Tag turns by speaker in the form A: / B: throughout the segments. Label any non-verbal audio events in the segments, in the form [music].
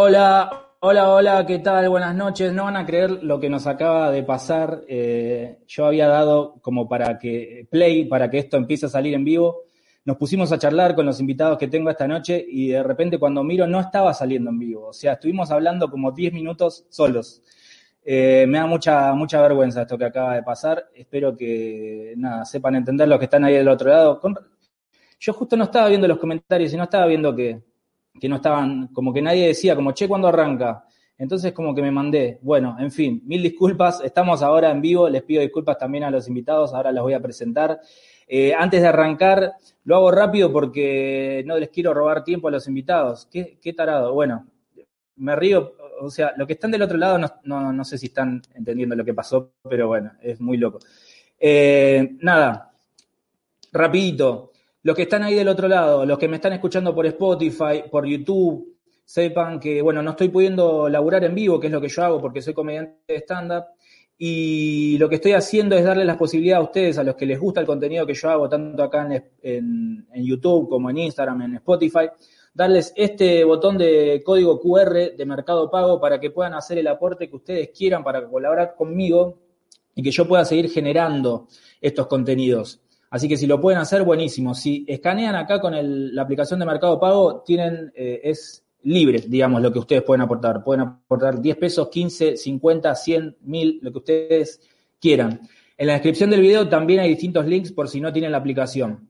A: Hola, hola, hola, ¿qué tal? Buenas noches. No van a creer lo que nos acaba de pasar. Eh, yo había dado como para que play, para que esto empiece a salir en vivo. Nos pusimos a charlar con los invitados que tengo esta noche y de repente cuando miro no estaba saliendo en vivo. O sea, estuvimos hablando como 10 minutos solos. Eh, me da mucha, mucha vergüenza esto que acaba de pasar. Espero que, nada, sepan entender los que están ahí del otro lado. Yo justo no estaba viendo los comentarios y no estaba viendo que, que no estaban, como que nadie decía, como, che, ¿cuándo arranca? Entonces como que me mandé. Bueno, en fin, mil disculpas. Estamos ahora en vivo. Les pido disculpas también a los invitados. Ahora los voy a presentar. Eh, antes de arrancar, lo hago rápido porque no les quiero robar tiempo a los invitados. Qué, qué tarado. Bueno, me río. O sea, los que están del otro lado no, no, sé si están entendiendo lo que pasó, pero bueno, es muy loco. Eh, nada, rapidito. Los que están ahí del otro lado, los que me están escuchando por Spotify, por YouTube, sepan que, bueno, no estoy pudiendo laburar en vivo, que es lo que yo hago porque soy comediante de stand-up. Y lo que estoy haciendo es darle las posibilidades a ustedes, a los que les gusta el contenido que yo hago, tanto acá en, en, YouTube como en Instagram, en Spotify, darles este botón de código QR de Mercado Pago para que puedan hacer el aporte que ustedes quieran para colaborar conmigo y que yo pueda seguir generando estos contenidos. Así que si lo pueden hacer, buenísimo. Si escanean acá con la aplicación de Mercado Pago, tienen, eh, es libre, digamos, lo que ustedes pueden aportar. Pueden aportar 10 pesos, 15, 50, 100, 1000, lo que ustedes quieran. En la descripción del video también hay distintos links por si no tienen la aplicación.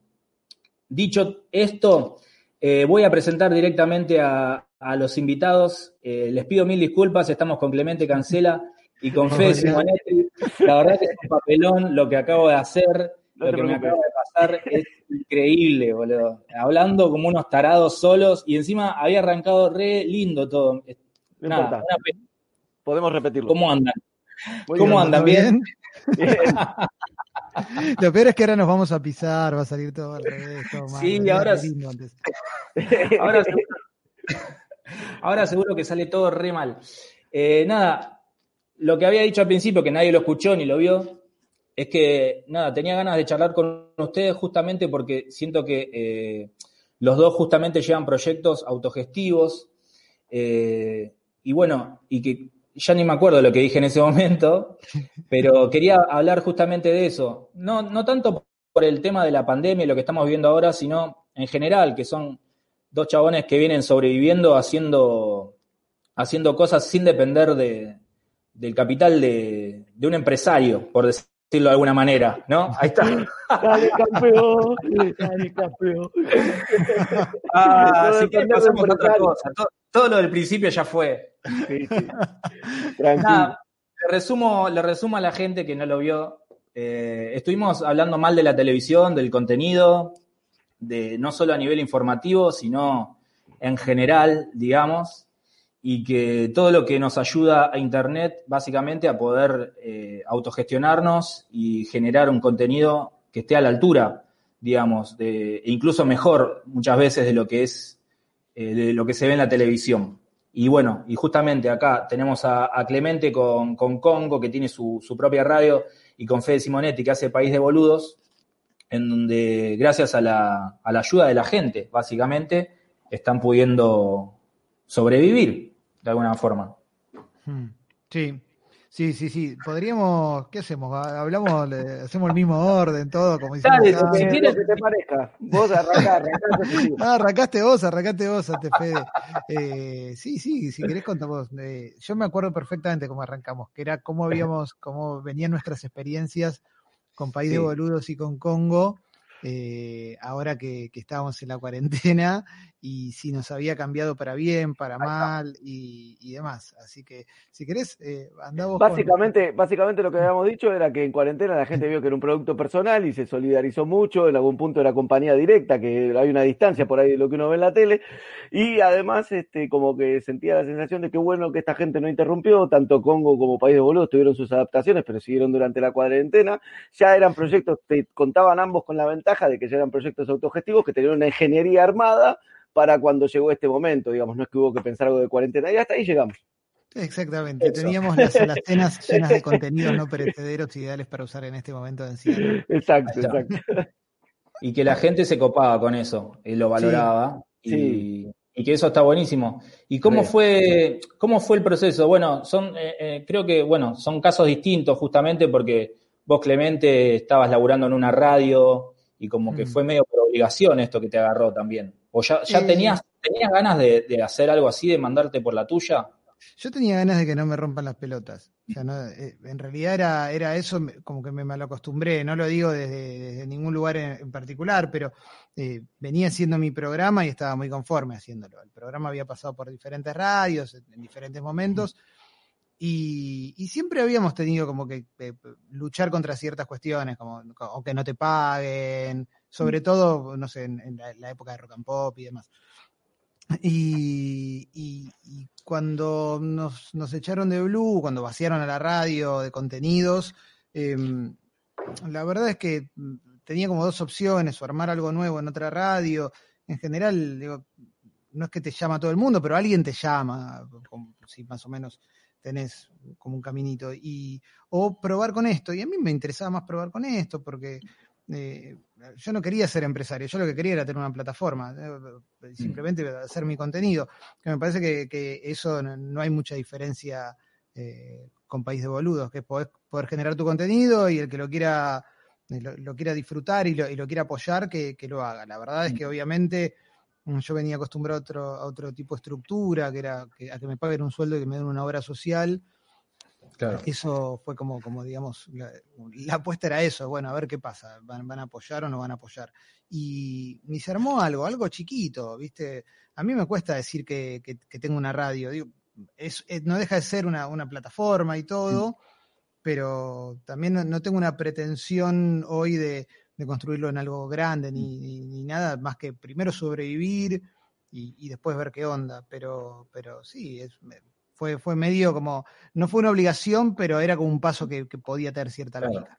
A: Dicho esto, eh, voy a presentar directamente a, los invitados. Eh, les pido mil disculpas, estamos con Clemente Cancela y con [laughs] Fede Simonetti. La verdad que es un papelón lo que acabo de hacer lo que me acaba de pasar es increíble, boludo. Hablando como unos tarados solos y encima había arrancado re lindo todo.
B: Nada, Podemos repetirlo.
A: ¿Cómo andan? ¿Cómo andan? ¿Bien? [laughs]
C: Lo peor es que ahora nos vamos a pisar, va a salir todo al revés.
A: sí, ahora, [laughs] ahora, seguro, ahora seguro que sale todo re mal. Eh, nada, lo que había dicho al principio, que nadie lo escuchó ni lo vio, es que, nada, tenía ganas de charlar con ustedes justamente porque siento que eh, los dos justamente llevan proyectos autogestivos eh, y bueno, y que ya ni me acuerdo lo que dije en ese [laughs] momento, pero quería hablar justamente de eso. No, no tanto por el tema de la pandemia y lo que estamos viviendo ahora, sino en general, que son dos chabones que vienen sobreviviendo haciendo, haciendo cosas sin depender de, del capital de, de un empresario, por decirlo decirlo de alguna manera, ¿no? Ahí está.
B: Dale, campeón, dale, campeón.
A: Ah, así que pasamos a otra cosa. Todo, lo del principio ya fue. Sí, sí. [laughs] Nada, le, resumo, le resumo a la gente que no lo vio. Eh, estuvimos hablando mal de la televisión, del contenido, de no solo a nivel informativo, sino en general, digamos y que todo lo que nos ayuda a Internet, básicamente, a poder eh, autogestionarnos y generar un contenido que esté a la altura, digamos, de, e incluso mejor muchas veces de lo que es, eh, de lo que se ve en la televisión. Y bueno, y justamente acá tenemos a, Clemente con, Congo, que tiene su, propia radio, y con Fede Simonetti, que hace País de Boludos, en donde gracias a la, a la ayuda de la gente, básicamente, están pudiendo sobrevivir de alguna forma.
C: Hmm. Sí, Sí, sí, sí. Podríamos, ¿qué hacemos? Hablamos, hacemos el mismo orden, todo, como
B: dicen. Dale, lo que, que te parezca. Vos arrancás, [laughs] arrancaste.
C: Ah, arrancaste vos, arrancaste vos, Fede. Eh, sí, sí, si querés contamos. Eh, yo me acuerdo perfectamente cómo arrancamos, que era cómo habíamos, cómo venían nuestras experiencias con País de Boludos y con Congo. Eh, ahora que, que, estábamos en la cuarentena y si nos había cambiado para bien, para mal y, demás. Así que, si querés, eh, andamos.
B: Básicamente, básicamente lo que habíamos dicho era que en cuarentena la gente vio que era un producto personal y se solidarizó mucho. En algún punto era compañía directa, que hay una distancia por ahí de lo que uno ve en la tele. Y además, este, como que sentía la sensación de que bueno que esta gente no interrumpió, tanto Congo como País de Boludos tuvieron sus adaptaciones, pero siguieron durante la cuarentena. Ya eran proyectos, te contaban ambos con la ventaja de que ya eran proyectos autogestivos que tenían una ingeniería armada para cuando llegó este momento, digamos, no es que hubo que pensar algo de cuarentena, y hasta ahí llegamos.
C: Exactamente, teníamos las cenas [laughs] llenas de contenidos no perecederos ideales para usar en este momento de encierro.
B: Exacto, exacto.
A: Y que la gente se copaba con eso y lo valoraba. Y, que eso está buenísimo. ¿Y cómo fue, cómo fue el proceso? Bueno, son, eh, eh, creo que, bueno, son casos distintos justamente porque vos, Clemente, estabas laburando en una radio y como que mm. fue medio por obligación esto que te agarró también. ¿O ya, ya tenías, tenías ganas de, hacer algo así, de mandarte por la tuya?
C: Yo tenía ganas de que no me rompan las pelotas. Eh, en realidad era, era eso, como que me malacostumbré. No lo digo desde, ningún lugar en, particular, pero eh, venía haciendo mi programa y estaba muy conforme haciéndolo. El programa había pasado por diferentes radios en diferentes momentos. Y, siempre habíamos tenido como que eh, luchar contra ciertas cuestiones, como que no te paguen, sobre todo, no sé, en, la, época de rock and pop y demás. Y, cuando nos, echaron de Blue, cuando vaciaron a la radio de contenidos, em, la verdad es que mm, tenía como dos opciones, o armar algo nuevo en otra radio. En general, digo, no es que te llama todo el mundo, pero alguien te llama, si más o menos tenés como un caminito, y, o probar con esto. Y a mí me interesaba más probar con esto, porque eh, yo no quería ser empresario, yo lo que quería era tener una plataforma, eh, mm. simplemente hacer mi contenido, que me parece que, eso no, hay mucha diferencia eh, con País de Boludos, que podés poder generar tu contenido y el que lo quiera, lo, quiera disfrutar y lo, y lo quiera apoyar, que, lo haga. La verdad es mm. que obviamente Mm, yo venía acostumbrado a otro, a otro tipo de estructura, que era que, a que me paguen un sueldo y que me den una obra social. Eso fue como, como digamos, la, apuesta era eso, bueno, a ver qué pasa, ¿Van, a apoyar o no van a apoyar. Y, ni se armó algo, algo chiquito, ¿viste? A mí me cuesta decir que, tengo una radio, digo, es, no deja de ser una, plataforma y todo, mm. pero también no, tengo una pretensión hoy de, de construirlo en algo grande ni, ni, nada, más que primero sobrevivir y, después ver qué onda. Pero, pero sí, es, fue, fue medio como, no fue una obligación, pero era como un paso que, podía tener cierta lógica.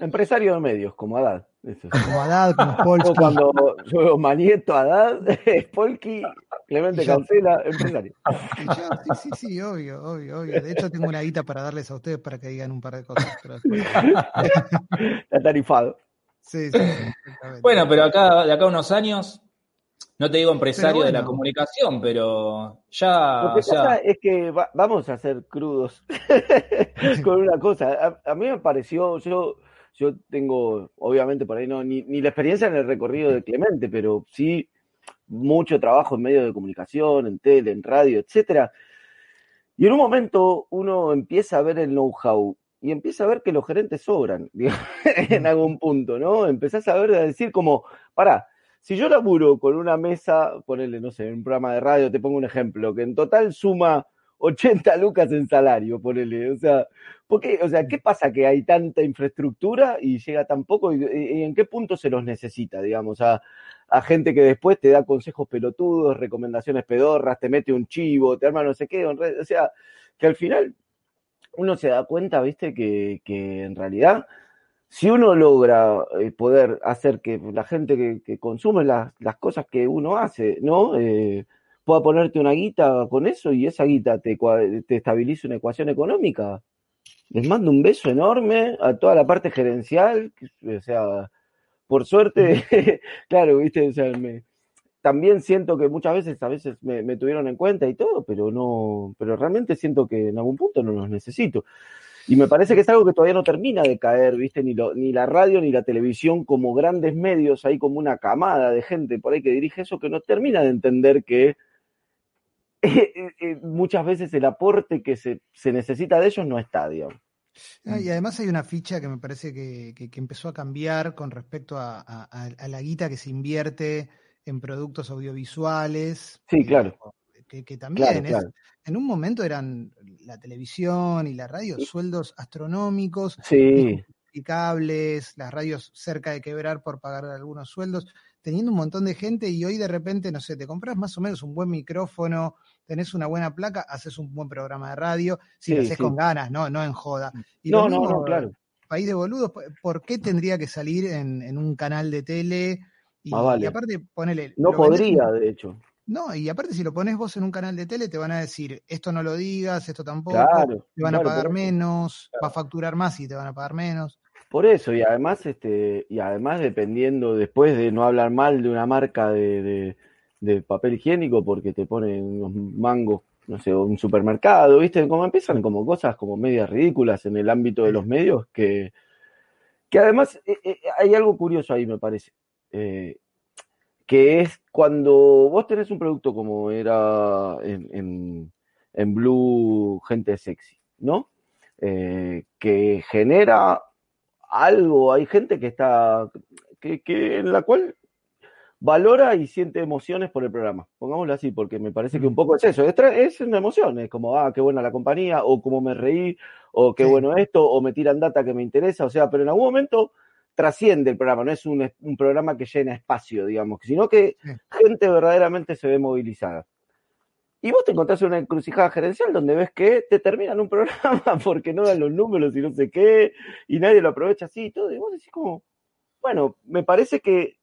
B: Empresario de medios, como Haddad.
C: Como Haddad, como [laughs] Polsky.
B: Cuando yo veo Manieto, Haddad, [laughs] Polky, Clemente Cancela, empresario.
C: sí, sí, sí, obvio, obvio, obvio. De hecho, tengo una guita para darles a ustedes para que digan un par de cosas. [laughs]
B: Está tarifado.
C: Sí, sí,
A: bueno, pero acá, de acá a unos años, no te digo empresario de la comunicación, pero ya.
B: Lo que pasa es que vamos a ser crudos [laughs] con una cosa. A, mí me pareció, yo, yo tengo, obviamente por ahí no, ni, ni, la experiencia en el recorrido de Clemente, pero sí mucho trabajo en medios de comunicación, en tele, en radio, etcétera. Y en un momento uno empieza a ver el know-how y empieza a ver que los gerentes sobran [laughs] en algún punto, ¿no? Empezás a ver, a decir como, pará, si yo laburo con una mesa, ponele, no sé, en un programa de radio, te pongo un ejemplo, que en total suma 80 lucas en salario, ponele, o sea, ¿por qué? O sea, ¿qué pasa que hay tanta infraestructura y llega tan poco? ¿Y, en qué punto se los necesita, digamos, a, a, gente que después te da consejos pelotudos, recomendaciones pedorras, te mete un chivo, te arma no sé qué, o sea, que al final uno se da cuenta, viste, que, que en realidad, si uno logra eh, poder hacer que la gente que, consume las, las, cosas que uno hace, ¿no? Eh, pueda ponerte una guita con eso y esa guita te, te estabiliza una ecuación económica. Les mando un beso enorme a toda la parte gerencial, o sea, por suerte, [laughs] claro, viste, o sea, me, también siento que muchas veces, a veces me, me, tuvieron en cuenta y todo, pero no, pero realmente siento que en algún punto no los necesito. Y me parece que es algo que todavía no termina de caer, ¿viste? Ni, lo, ni la radio ni la televisión como grandes medios, hay como una camada de gente por ahí que dirige eso que no termina de entender que eh, eh, muchas veces el aporte que se, se, necesita de ellos no está, digamos.
C: Ah, y además hay una ficha que me parece que, que, que empezó a cambiar con respecto a, a, a, la guita que se invierte en productos audiovisuales.
B: Sí, claro.
C: Que, que también claro, es, claro. en un momento eran la televisión y la radio sueldos astronómicos,
B: sí.
C: las radios cerca de quebrar por pagar algunos sueldos, teniendo un montón de gente y hoy de repente, no sé, te compras más o menos un buen micrófono, tenés una buena placa, haces un buen programa de radio, si sí, lo haces sí. con ganas, no, no en joda.
B: Y no, mismo, no, no, claro.
C: País de boludos, ¿por qué tendría que salir en, en un canal de tele? Y,
B: ah, vale.
C: y aparte, ponele.
B: No podría, vendés, de hecho.
C: No, y aparte si lo pones vos en un canal de tele, te van a decir, esto no lo digas, esto tampoco,
B: claro,
C: te van
B: claro,
C: a pagar menos, claro. va a facturar más y te van a pagar menos.
B: Por eso, y además, este, y además dependiendo, después de no hablar mal de una marca de, de, de papel higiénico porque te ponen unos mangos, no sé, un supermercado, ¿viste? Como empiezan como cosas como medias ridículas en el ámbito de los medios que, que además eh, eh, hay algo curioso ahí, me parece. Eh, que es cuando vos tenés un producto como era en, en, en Blue Gente Sexy, ¿no? Eh, que genera algo, hay gente que está, que, que, en la cual valora y siente emociones por el programa, pongámoslo así, porque me parece que un poco es eso, es, es una emoción, es como, ah, qué buena la compañía, o cómo me reí, o qué sí. bueno esto, o me tiran data que me interesa, o sea, pero en algún momento trasciende el programa, no es un, un, programa que llena espacio, digamos, sino que sí. gente verdaderamente se ve movilizada. Y vos te encontrás en una encrucijada gerencial donde ves que te terminan un [laughs] programa porque no dan los números y no sé qué, y nadie lo aprovecha así y todo, y vos decís como, bueno, me parece que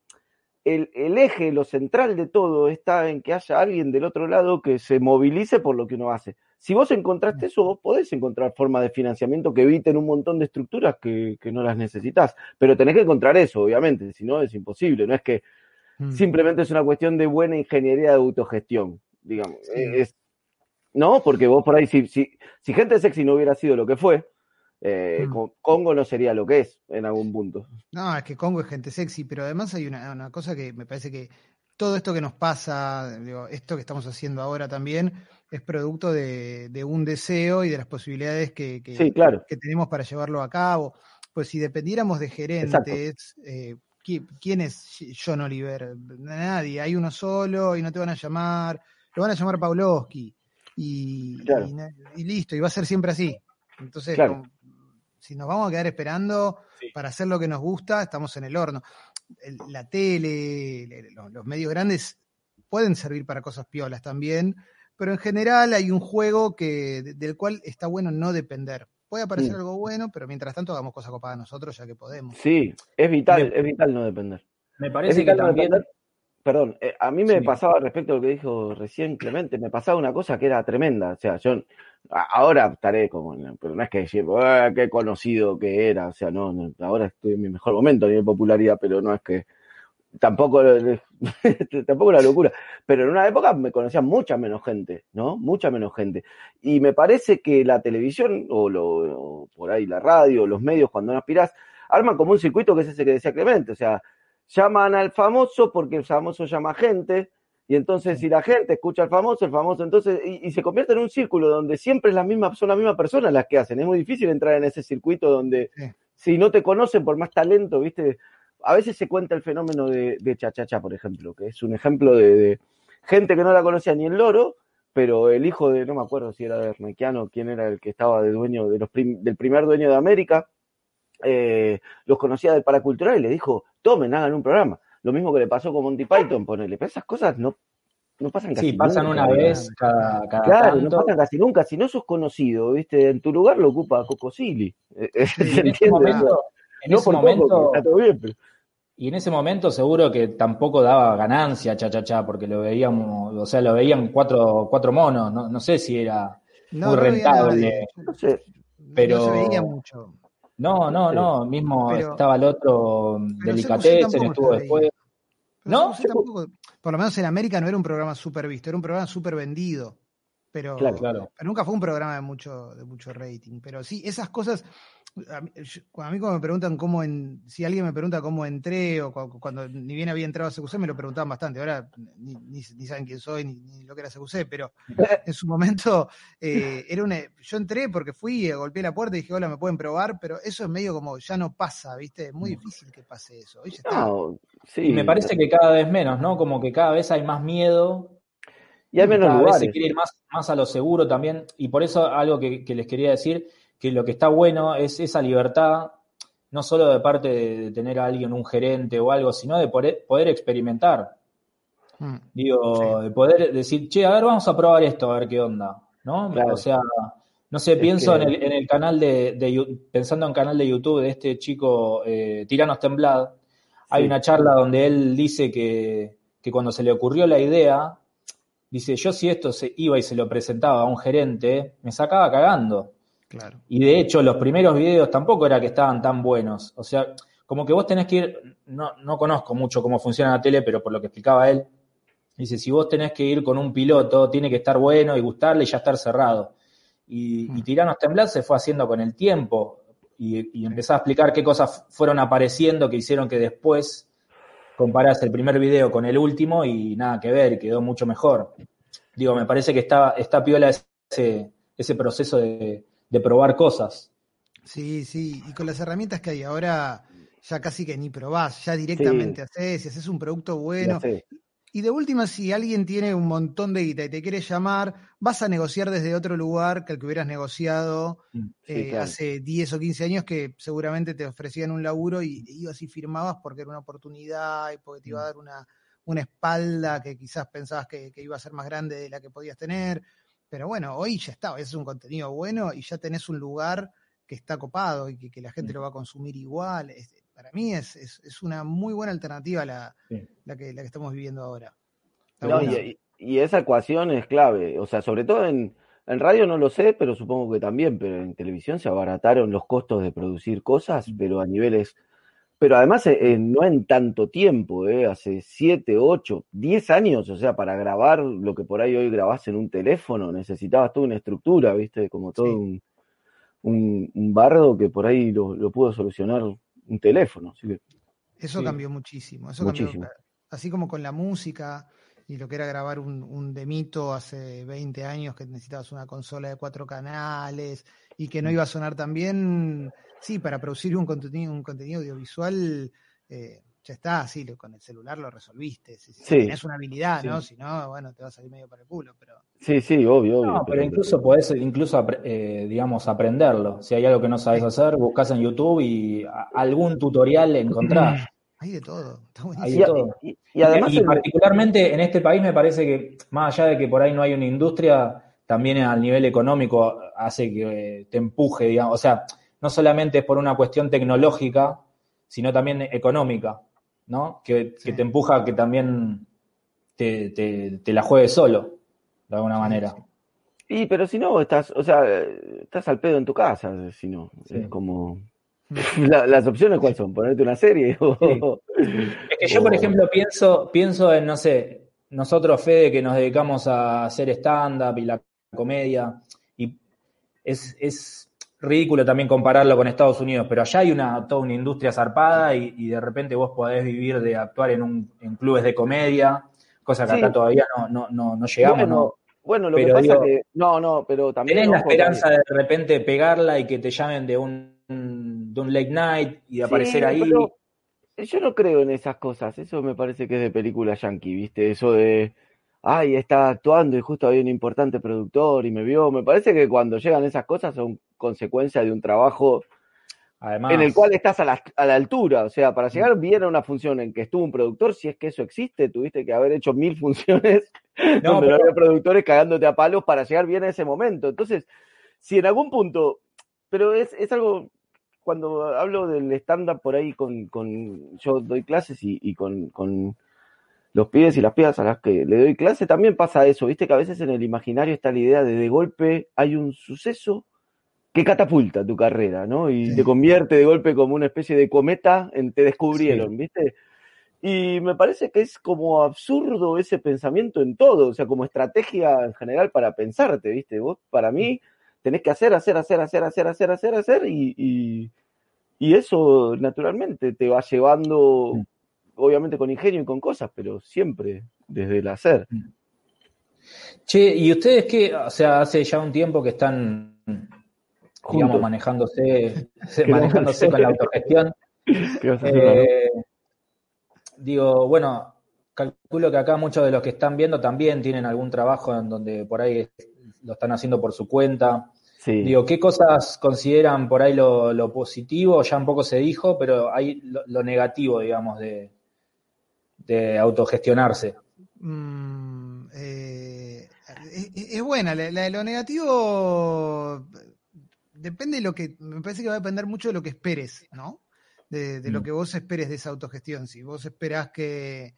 B: el, el, eje, lo central de todo está en que haya alguien del otro lado que se movilice por lo que uno hace. Si vos encontraste eso, vos podés encontrar formas de financiamiento que eviten un montón de estructuras que, que no las necesitas. Pero tenés que encontrar eso, obviamente, si no es imposible. No es que mm. simplemente es una cuestión de buena ingeniería de autogestión, digamos. Sí. Es, no, porque vos por ahí, si, si, si gente sexy no hubiera sido lo que fue, eh, mm. Congo no sería lo que es en algún punto.
C: No, es que Congo es gente sexy, pero además hay una, una cosa que me parece que todo esto que nos pasa, digo, esto que estamos haciendo ahora también, es producto de, de un deseo y de las posibilidades que, que,
B: sí, claro.
C: que, tenemos para llevarlo a cabo. Pues si dependiéramos de gerentes, eh, ¿quién es John Oliver? Nadie, hay uno solo y no te van a llamar, lo van a llamar Pavlovsky y, claro. y, y listo, y va a ser siempre así. Entonces, claro. como, si nos vamos a quedar esperando sí. para hacer lo que nos gusta, estamos en el horno. El, la tele, los, los, medios grandes pueden servir para cosas piolas también, pero en general hay un juego que, del cual está bueno no depender. Puede aparecer sí. algo bueno, pero mientras tanto hagamos cosas copadas nosotros ya que podemos.
B: Sí, es vital, me, es vital no depender.
A: Me parece que también... No
B: perdón, eh, a mí me sí. pasaba respecto a lo que dijo recién Clemente, me pasaba una cosa que era tremenda. O sea, yo ahora estaré como, pero no es que oh, qué conocido que era, o sea, no, no, ahora estoy en mi mejor momento a nivel popularidad, pero no es que tampoco, [laughs] tampoco la locura. Pero en una época me conocía mucha menos gente, ¿no? Mucha menos gente. Y me parece que la televisión, o, lo, o por ahí la radio, los medios, cuando no aspirás, arman como un circuito que es ese que decía Clemente, o sea, llaman al famoso porque el famoso llama gente, y entonces si la gente escucha al famoso, el famoso, entonces, y, y, se convierte en un círculo donde siempre es la misma, son las mismas personas las que hacen. Es muy difícil entrar en ese circuito donde sí. si no te conocen por más talento, viste, a veces se cuenta el fenómeno de, de Chachacha, por ejemplo, que es un ejemplo de, de, gente que no la conocía ni el loro, pero el hijo de, no me acuerdo si era de Ernequiano, quién era el que estaba de dueño de los prim, del primer dueño de América, eh, los conocía del paracultural y le dijo, tomen, hagan un programa. Lo mismo que le pasó con Monty Python, ponele. Pero esas cosas no, no pasan casi
A: sí, pasan
B: nunca,
A: una vez cada, cada
B: Claro,
A: tanto.
B: no pasan casi nunca. Si no sos conocido, ¿viste? En tu lugar lo ocupa Coco Silly.
A: Sí, en [laughs] ese momento, en no ese momento poco, está todo bien, pero... Y en ese momento seguro que tampoco daba ganancia, cha, cha, cha, porque lo veíamos, o sea, lo veían cuatro, cuatro monos, no, no sé si era no, muy no rentable.
C: No sé. Pero... No se veía mucho.
A: No, no, no, mismo pero, estaba el otro Delicatessen, estuvo después. ¿No?
C: Tampoco, por lo menos en América no era un programa súper visto, era un programa súper vendido. Pero,
A: claro,
C: pero, nunca fue un programa de mucho, de mucho rating. Pero sí, esas cosas, a mí, cuando me preguntan cómo, en, si alguien me pregunta cómo entré o cuando, ni bien había entrado a CQC, me lo preguntaban bastante. Ahora ni, ni, saben quién soy ni, lo que era CQC, pero [laughs] en su momento eh, era una, yo entré porque fui, golpeé la puerta y dije, hola, me pueden probar, pero eso es medio como ya no pasa, ¿viste? Es muy difícil que pase eso.
A: Y me parece que cada vez menos, ¿no? Como que cada vez hay más miedo
B: y hay menos lugares.
A: se quiere ir más, más a lo seguro también. Y por eso algo que, les quería decir, que lo que está bueno es esa libertad, no solo de parte de, tener a alguien, un gerente o algo, sino de poder, experimentar. Mm. Digo, de poder decir, che, a ver, vamos a probar esto, a ver qué onda. ¿No? O sea, no sé, pienso en, el, canal de, pensando en canal de YouTube de este chico eh, Tiranos Temblad, hay una charla donde él dice que, que cuando se le ocurrió la idea, Dice, yo si esto se iba y se lo presentaba a un gerente, me sacaba cagando.
C: Claro.
A: Y de hecho, los primeros videos tampoco era que estaban tan buenos. O sea, como que vos tenés que ir, no, no conozco mucho cómo funciona la tele, pero por lo que explicaba él, dice, si vos tenés que ir con un piloto, tiene que estar bueno y gustarle y ya estar cerrado. Y, y mm. Tiranos Temblar se fue haciendo con el tiempo y, y empezó a explicar qué cosas fueron apareciendo que hicieron que después comparás el primer video con el último y nada que ver, quedó mucho mejor. Digo, me parece que está, está piola ese, ese proceso de, probar cosas.
C: Sí, sí, y con las herramientas que hay ahora, ya casi que ni probás, ya directamente haces, si haces un producto bueno. Y de última, si alguien tiene un montón de guita y te quiere llamar, vas a negociar desde otro lugar que el que hubieras negociado mm, eh, hace 10 o 15 años, que seguramente te ofrecían un laburo y, ibas y firmabas porque era una oportunidad y porque te iba a mm. dar una, una espalda que quizás pensabas que, iba a ser más grande de la que podías tener. Pero bueno, hoy ya está, es un contenido bueno y ya tenés un lugar que está copado y que, la gente mm. lo va a consumir igual para mí es, es, una muy buena alternativa la, la, que, la que estamos viviendo ahora.
B: y, esa ecuación es clave, o sea, sobre todo en, en radio no lo sé, pero supongo que también, pero en televisión se abarataron los costos de producir cosas, mm. pero a niveles, pero además eh, eh, no en tanto tiempo, eh, hace 7, 8, 10 años, o sea, para grabar lo que por ahí hoy grabás en un teléfono, necesitabas toda una estructura, viste, como todo un, un, bardo que por ahí lo, lo pudo solucionar un teléfono.
C: eso cambió muchísimo. Eso Cambió, así como con la música y lo que era grabar un, un, demito hace 20 años que necesitabas una consola de cuatro canales y que no mm. iba a sonar tan bien. Sí, para producir un contenido, un contenido audiovisual eh, ya está, así con el celular lo resolviste. Si, tenés una habilidad, ¿no? Si no, bueno, te va a salir medio para el culo, pero...
B: Sí, sí, obvio, obvio.
A: No, pero, incluso podés, incluso, eh, digamos, aprenderlo. Si hay algo que no sabes hacer, buscas en YouTube y algún tutorial encontrás.
C: Hay de todo,
A: Hay de todo. Y, además y, particularmente en este país me parece que, más allá de que por ahí no hay una industria, también al nivel económico hace que te empuje, digamos. O sea, no solamente es por una cuestión tecnológica, sino también económica. ¿No? Que, te empuja a que también te, te, la juegues solo, de alguna manera.
B: Y pero si no, estás, o sea, estás al pedo en tu casa, si no, es como... [laughs] las opciones cuáles son, ponerte una serie [laughs]
A: Es que yo, por ejemplo, pienso, pienso en, no sé, nosotros, Fede, que nos dedicamos a hacer stand-up y la comedia, y es, es ridículo también compararlo con Estados Unidos, pero allá hay una, toda una industria zarpada y, de repente vos podés vivir de actuar en, un, en clubes de comedia, cosa que acá todavía no, no, no, no llegamos,
B: bueno,
A: ¿no?
B: Bueno, lo que pasa es que. No, no, pero también.
A: Tenés la esperanza de de repente pegarla y que te llamen de un, de un late night y de aparecer ahí.
B: yo no creo en esas cosas. Eso me parece que es de película yankee, ¿viste? Eso de ay, está actuando y justo había un importante productor y me vio. Me parece que cuando llegan esas cosas son consecuencia de un trabajo en el cual estás a la, a la, altura. O sea, para llegar bien a una función en que estuvo un productor, si es que eso existe, tuviste que haber hecho mil [laughs] funciones no, donde había productores cagándote a palos para llegar bien a ese momento. Entonces, si en algún punto, pero es, es algo, cuando hablo del stand-up por ahí con, con, yo doy clases y, y con, con los pibes y las pibas a las que le doy clase, también pasa eso, viste que a veces en el imaginario está la idea de de golpe hay un suceso que catapulta tu carrera, ¿no? Y te convierte de golpe como una especie de cometa en te descubrieron, ¿viste? Y me parece que es como absurdo ese pensamiento en todo, o sea, como estrategia en general para pensarte, ¿viste? Vos, para mí, tenés que hacer, hacer, hacer, hacer, hacer, hacer, hacer, hacer, y, y, y eso naturalmente te va llevando, obviamente con ingenio y con cosas, pero siempre desde el hacer.
A: Che, ¿y ustedes qué? O sea, hace ya un tiempo que están, digamos, manejándose, [laughs]
B: ¿Qué
A: manejándose con la autogestión. [laughs]
B: ¿Qué vas a hacer, Manu?
A: Eh, digo, bueno, calculo que acá muchos de los que están viendo también tienen algún trabajo en donde por ahí lo están haciendo por su cuenta.
B: Sí.
A: Digo, ¿qué cosas consideran por ahí lo, lo positivo? Ya un poco se dijo, pero hay lo, lo negativo, digamos, de, de autogestionarse.
C: Mm, eh, es, es buena, la, la de lo negativo depende de lo que, me parece que va a depender mucho de lo que esperes, ¿no? De, de lo
A: Mm.
C: que vos esperes de esa autogestión. Si vos esperás que,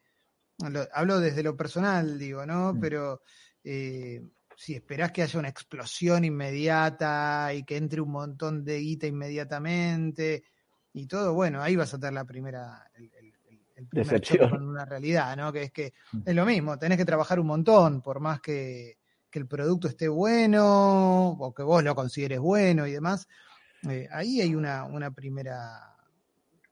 C: lo- hablo desde lo personal, digo, ¿no?
A: Mm.
C: Pero eh, si esperás que haya una explosión inmediata y que entre un montón de guita inmediatamente y todo, bueno, ahí vas a tener la primera, el, el- primer
B: Decepción.
C: con una realidad, ¿no? Que es que
A: Mm.
C: es lo mismo, tenés que trabajar un montón, por más que, que el producto esté bueno o que vos lo consideres bueno y demás. eh, ahí hay una, una primera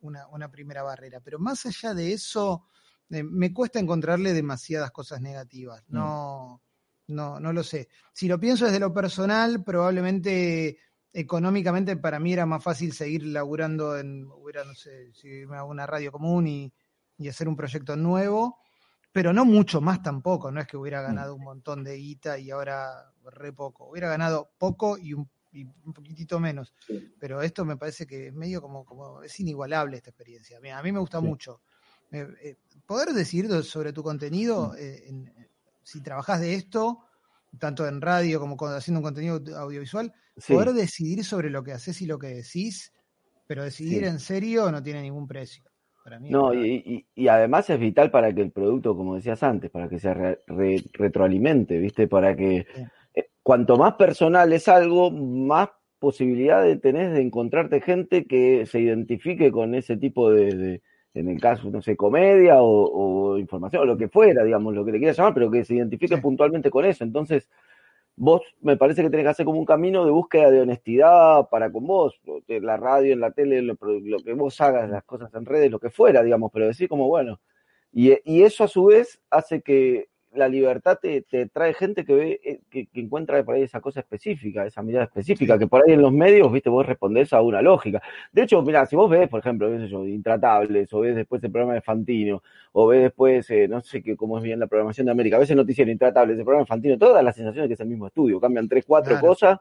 C: una, una primera barrera. Pero más allá de eso, eh, me cuesta encontrarle demasiadas cosas negativas. No, no, no lo sé. Si lo pienso desde lo personal, probablemente económicamente para mí era más fácil seguir laburando en, hubiera, no sé, si me hago una radio común y, y hacer un proyecto nuevo, pero no mucho más tampoco, no es que hubiera ganado un montón de guita y ahora re poco, hubiera ganado poco y un, y un poquitito menos, pero esto me parece que es medio como, como es inigualable esta experiencia, Mira, a mí me gusta
A: Sí.
C: mucho. Eh, eh, poder decidir sobre tu contenido, eh, en- si trabajas de esto, tanto en radio como con- haciendo un contenido audiovisual,
B: Sí.
C: poder decidir sobre lo que haces y lo que decís, pero decidir en serio no tiene ningún precio. Para mí es
B: No, y, y- y además es vital para que el producto, como decías antes, para que se re- re- retroalimente, ¿viste? Para que eh, cuanto más personal es algo, más posibilidad de tenés de encontrarte gente que se identifique con ese tipo de, de- en el caso, no sé, comedia o, o información, o lo que fuera, digamos, lo que le quieras llamar, pero que se identifique
C: Sí.
B: puntualmente con eso. Entonces, vos me parece que tenés que hacer como un camino de búsqueda de honestidad para con vos, en la radio, en la tele, lo, lo que vos hagas, las cosas en redes, lo que fuera, digamos, pero decir como, bueno, y, y eso a su vez hace que la libertad te, te trae gente que ve, eh, que, que encuentra por ahí esa cosa específica, esa mirada específica,
C: Sí.
B: que por ahí en los medios, viste, vos respondés a una lógica. De hecho, mira, si vos ves, por ejemplo, qué sé yo, Intratables, o ves después el programa de Fantino, o ves después, eh, no sé qué, cómo es bien la programación de América, a veces noticiero Intratables, el programa de Fantino, toda la sensación de que es el mismo estudio, cambian tres, cuatro
C: Claro.
B: cosas,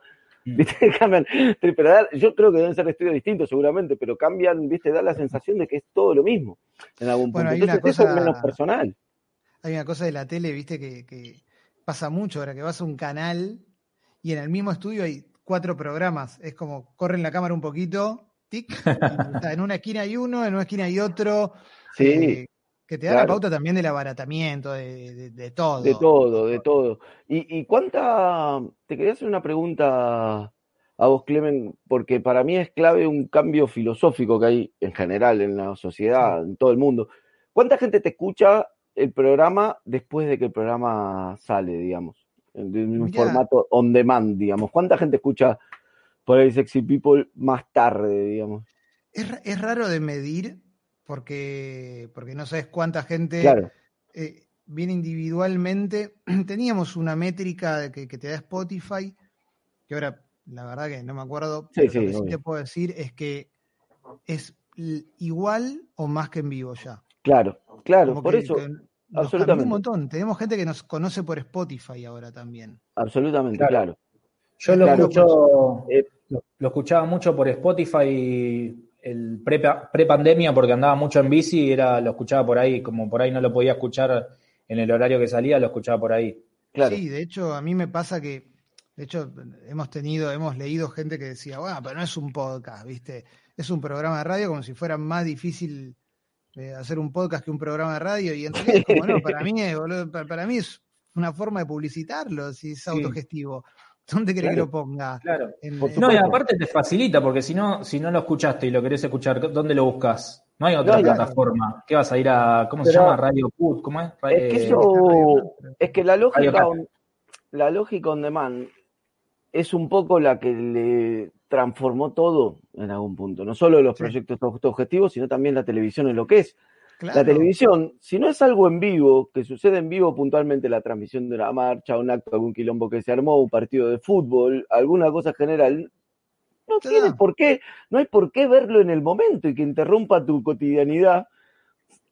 A: Mm.
B: ¿viste? [laughs] cambian, yo creo que deben ser estudios distintos seguramente, pero cambian, viste, da la sensación de que es todo lo mismo en algún punto.
C: Bueno,
B: Entonces eso es
C: cosa-
B: menos personal.
C: Hay una cosa de la tele, viste, que, que pasa mucho ahora que vas a un canal y en el mismo estudio hay cuatro programas. Es como corren la cámara un poquito, tic, en una esquina hay uno, en una esquina hay otro.
B: Sí.
C: eh, que te da la pauta también del abaratamiento, de, de- de todo.
B: De todo, de todo. ¿Y, y cuánta, te quería hacer una pregunta a vos, Clemen, porque para mí es clave un cambio filosófico que hay en general en la sociedad, en todo el mundo. ¿Cuánta gente te escucha el programa después de que el programa sale, digamos? En un formato on demand, digamos. ¿Cuánta gente escucha por ahí Sexy People más tarde, digamos?
C: Es, es raro de medir porque, porque no sabes cuánta gente
B: Claro,
C: eh, viene individualmente. [clears throat] Teníamos una métrica que, que te da Spotify, que ahora la verdad que no me acuerdo,
B: Sí,
C: pero
B: sí,
C: lo que sí te puedo decir es que es igual o más que en vivo ya.
B: Claro, claro.
C: Como
B: Por
C: que-
B: eso,
C: que nos cambió
B: absolutamente.
C: un montón. Tenemos gente que nos conoce por Spotify ahora también.
B: absolutamente,
A: Claro.
B: claro.
A: Yo lo
B: Claro.
A: escucho,
B: Eh,
A: lo, lo escuchaba mucho por Spotify el pre, pre-pandemia porque andaba mucho en bici y era, lo escuchaba por ahí, como por ahí no lo podía escuchar en el horario que salía, lo escuchaba por ahí.
B: Claro.
C: Sí, de hecho, a mí me pasa que, de hecho, hemos tenido, hemos leído gente que decía, bueno, pero no es un podcast, ¿viste? Es un programa de radio como si fuera más difícil eh, hacer un podcast que un programa de radio. Y en realidad, es como no, para mí, es, boludo, para, para mí es una forma de publicitarlo, si es autogestivo. ¿Dónde querés que lo ponga?
A: Claro.
C: En-
B: Por
C: en-
A: No, y aparte te facilita, porque si no, si no lo escuchaste y lo querés escuchar, ¿dónde lo buscas? No hay otra plataforma. ¿Qué vas a ir a, cómo se llama? Radio Put, ¿cómo es?
B: Es que, eso, es que la lógica, la lógica on demand es un poco la que le transformó todo en algún punto. No solo los proyectos objetivos, sino también la televisión en lo que es. La televisión, si no es algo en vivo, que sucede en vivo puntualmente, la transmisión de una marcha, un acto, algún quilombo que se armó, un partido de fútbol, alguna cosa general, no tiene por qué, no hay por qué verlo en el momento y que interrumpa tu cotidianidad.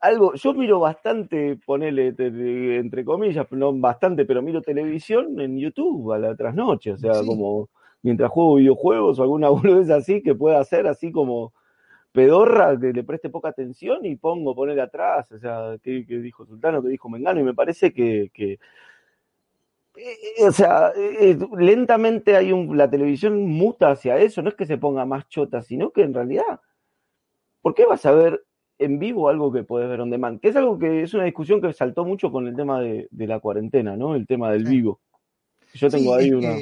B: Algo, yo miro bastante, ponele entre comillas, no bastante, pero miro televisión en YouTube a la trasnoche, o sea, como mientras juego videojuegos o alguna [laughs] boludez así que pueda hacer así como pedorra, que le preste poca atención y pongo poner atrás, o sea, que, dijo Sultano, que dijo Mengano, y me parece que, que eh, o sea, eh, lentamente hay un, la televisión muta hacia eso, no es que se ponga más chota, sino que en realidad, ¿por qué vas a ver en vivo algo que puedes ver on demand? Que es algo que es una discusión que saltó mucho con el tema de, la cuarentena, ¿no? El tema del vivo. Yo tengo ahí una...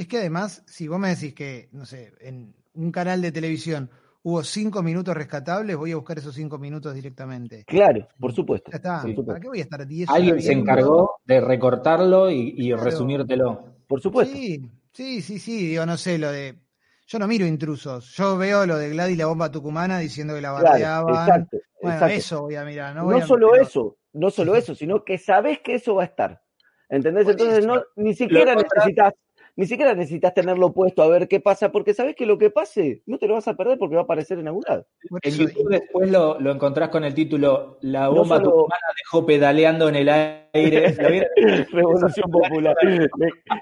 C: es que además, si vos me decís que, no sé, en un canal de televisión hubo cinco minutos rescatables, voy a buscar esos cinco minutos directamente.
B: Claro, por supuesto.
C: Ya está. ¿Para qué voy a estar diez
A: Alguien se encargó de recortarlo y, resumírtelo.
B: Por supuesto.
C: Sí, sí, sí, sí, digo, no sé, lo de... Yo no miro intrusos, yo veo lo de Gladys la bomba tucumana diciendo que la bardeaban. exacto, bueno, eso voy a mirar. No,
B: no solo eso, no solo [laughs] eso, sino que sabes que eso va a estar. ¿Entendés? Entonces no, ni siquiera necesitas ni siquiera necesitas tenerlo puesto a ver qué pasa, porque sabes que lo que pase no te lo vas a perder porque va a aparecer en algún lado.
A: En YouTube después lo, encontrás con el título La bomba no solo... dejó pedaleando en el aire. [laughs]
B: Revolución Popular.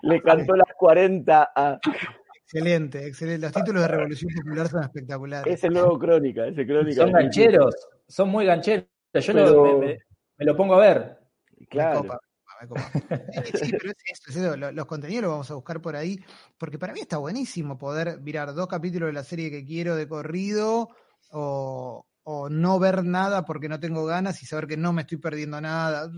B: Le, cantó las 40 a.
C: Excelente, excelente. Los títulos de Revolución Popular son espectaculares.
B: Es el nuevo Crónica, ese Crónica.
A: Son gancheros, son muy gancheros. Yo me, lo pongo a ver.
B: Claro.
C: Sí, pero es eso, los contenidos los vamos a buscar por ahí, porque para mí está buenísimo poder mirar dos capítulos de la serie que quiero de corrido o, no ver nada porque no tengo ganas y saber que no me estoy perdiendo nada.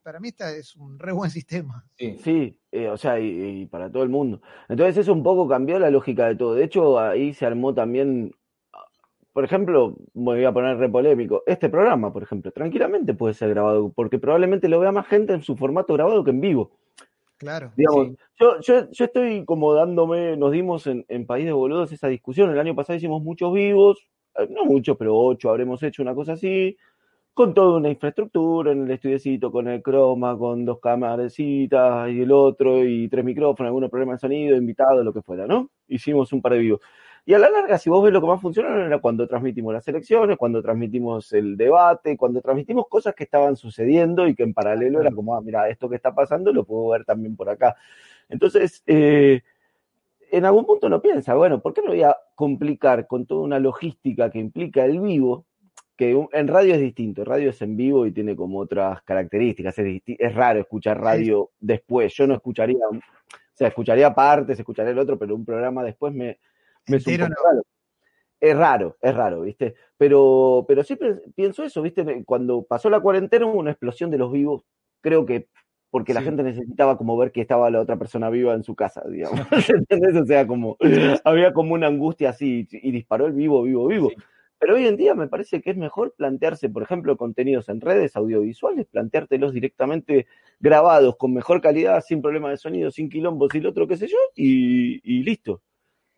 C: para mí esta es un re buen sistema.
B: Sí, eh, o sea, y, para todo el mundo. Entonces eso un poco cambió la lógica de todo. De hecho, ahí se armó también por ejemplo, voy a poner re polémico, este programa, por ejemplo, tranquilamente puede ser grabado, porque probablemente lo vea más gente en su formato grabado que en vivo.
C: Claro.
B: Digamos, yo, yo, yo, estoy como dándome, nos dimos en, en País de Boludos esa discusión, el año pasado hicimos muchos vivos, eh, no muchos, pero ocho habremos hecho una cosa así, con toda una infraestructura en el estudiecito, con el croma, con dos camarecitas y el otro, y tres micrófonos, algunos problemas de sonido, invitados, lo que fuera, ¿no? Hicimos un par de vivos. Y a la larga, si vos ves lo que más funcionó, era cuando transmitimos las elecciones, cuando transmitimos el debate, cuando transmitimos cosas que estaban sucediendo y que en paralelo era como, ah, mira, esto que está pasando lo puedo ver también por acá. Entonces, eh, en algún punto uno piensa, bueno, ¿por qué me voy a complicar con toda una logística que implica el vivo? Que en radio es distinto, radio es en vivo y tiene como otras características, es, es raro escuchar radio después, yo no escucharía, o sea, escucharía partes, escucharía el otro, pero un programa después me, es raro, es raro, ¿viste? Pero, pero siempre pienso eso, ¿viste? Cuando pasó la cuarentena hubo una explosión de los vivos, creo que porque la gente necesitaba como ver que estaba la otra persona viva en su casa, digamos. [laughs] ¿Entendés? O sea, como [laughs] había como una angustia así y disparó el vivo, vivo, vivo. Pero hoy en día me parece que es mejor plantearse, por ejemplo, contenidos en redes audiovisuales, planteártelos directamente grabados con mejor calidad, sin problema de sonido, sin quilombos y lo otro, qué sé yo, y, y listo.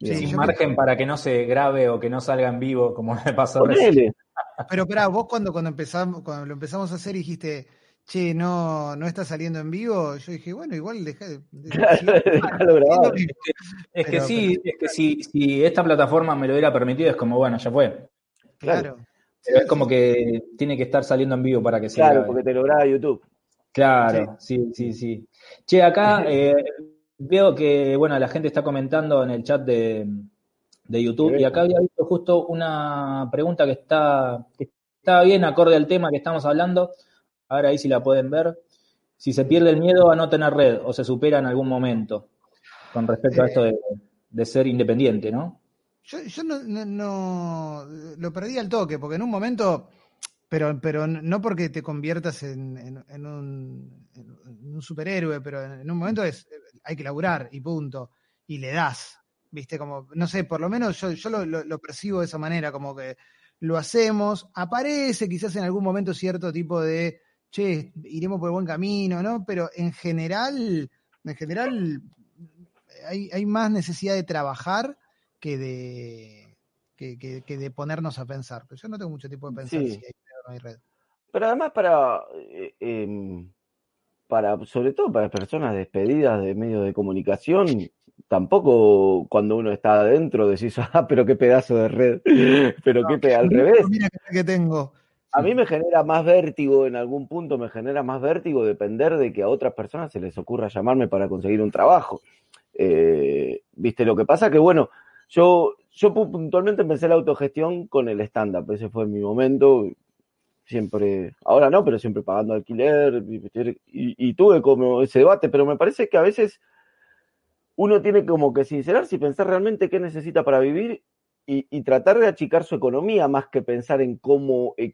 A: Sin margen para que no se grabe o que no salga en vivo, como me pasó recién.
C: Pero espera, vos cuando, cuando empezamos, cuando lo empezamos a hacer dijiste, che, no, no está saliendo en vivo, yo dije, bueno, igual deja de, [laughs]
A: Es que, sí, es que si, si esta plataforma me lo hubiera permitido, es como, bueno, ya fue.
C: Claro.
A: es como que tiene que estar saliendo en vivo para que
B: sea. Claro, porque te lo graba YouTube.
A: Claro, sí, sí, sí. Che, acá [laughs] eh, Veo que, bueno, la gente está comentando en el chat de, YouTube y acá había visto justo una pregunta que está, que está bien acorde al tema que estamos hablando. Ahora ahí si la pueden ver. Si se pierde el miedo a no tener red o se supera en algún momento con respecto a esto de, ser independiente, ¿no?
C: Yo, yo no, no, lo perdí al toque, porque en un momento pero, pero no porque te conviertas en, en, un, un, superhéroe, pero en, un momento es hay que laburar y punto. Y le das, viste, como, no sé, por lo menos yo, yo lo, lo, percibo de esa manera, como que lo hacemos, aparece quizás en algún momento cierto tipo de, che, iremos por el buen camino, ¿no? Pero en general, en general hay, hay más necesidad de trabajar que de, que, que- que de ponernos a pensar. Pero yo no tengo mucho tiempo de pensar
B: Sí.
C: si hay red o no hay red.
B: Pero además para, eh, em, para, sobre todo para personas despedidas de medios de comunicación, tampoco cuando uno está adentro decís, [laughs] ah, pero qué pedazo de red, pero qué pe- al revés.
C: Mira que, tengo.
B: A mí me genera más vértigo, en algún punto me genera más vértigo depender de que a otras personas se les ocurra llamarme para conseguir un trabajo. Eh, Viste, lo que pasa que, bueno, yo, yo pu- puntualmente empecé la autogestión con el stand-up, ese fue mi momento, siempre, ahora no, pero siempre pagando alquiler, y, tuve como ese debate, pero me parece que a veces uno tiene como que sincerarse y pensar realmente qué necesita para vivir y, y tratar de achicar su economía más que pensar en cómo eh,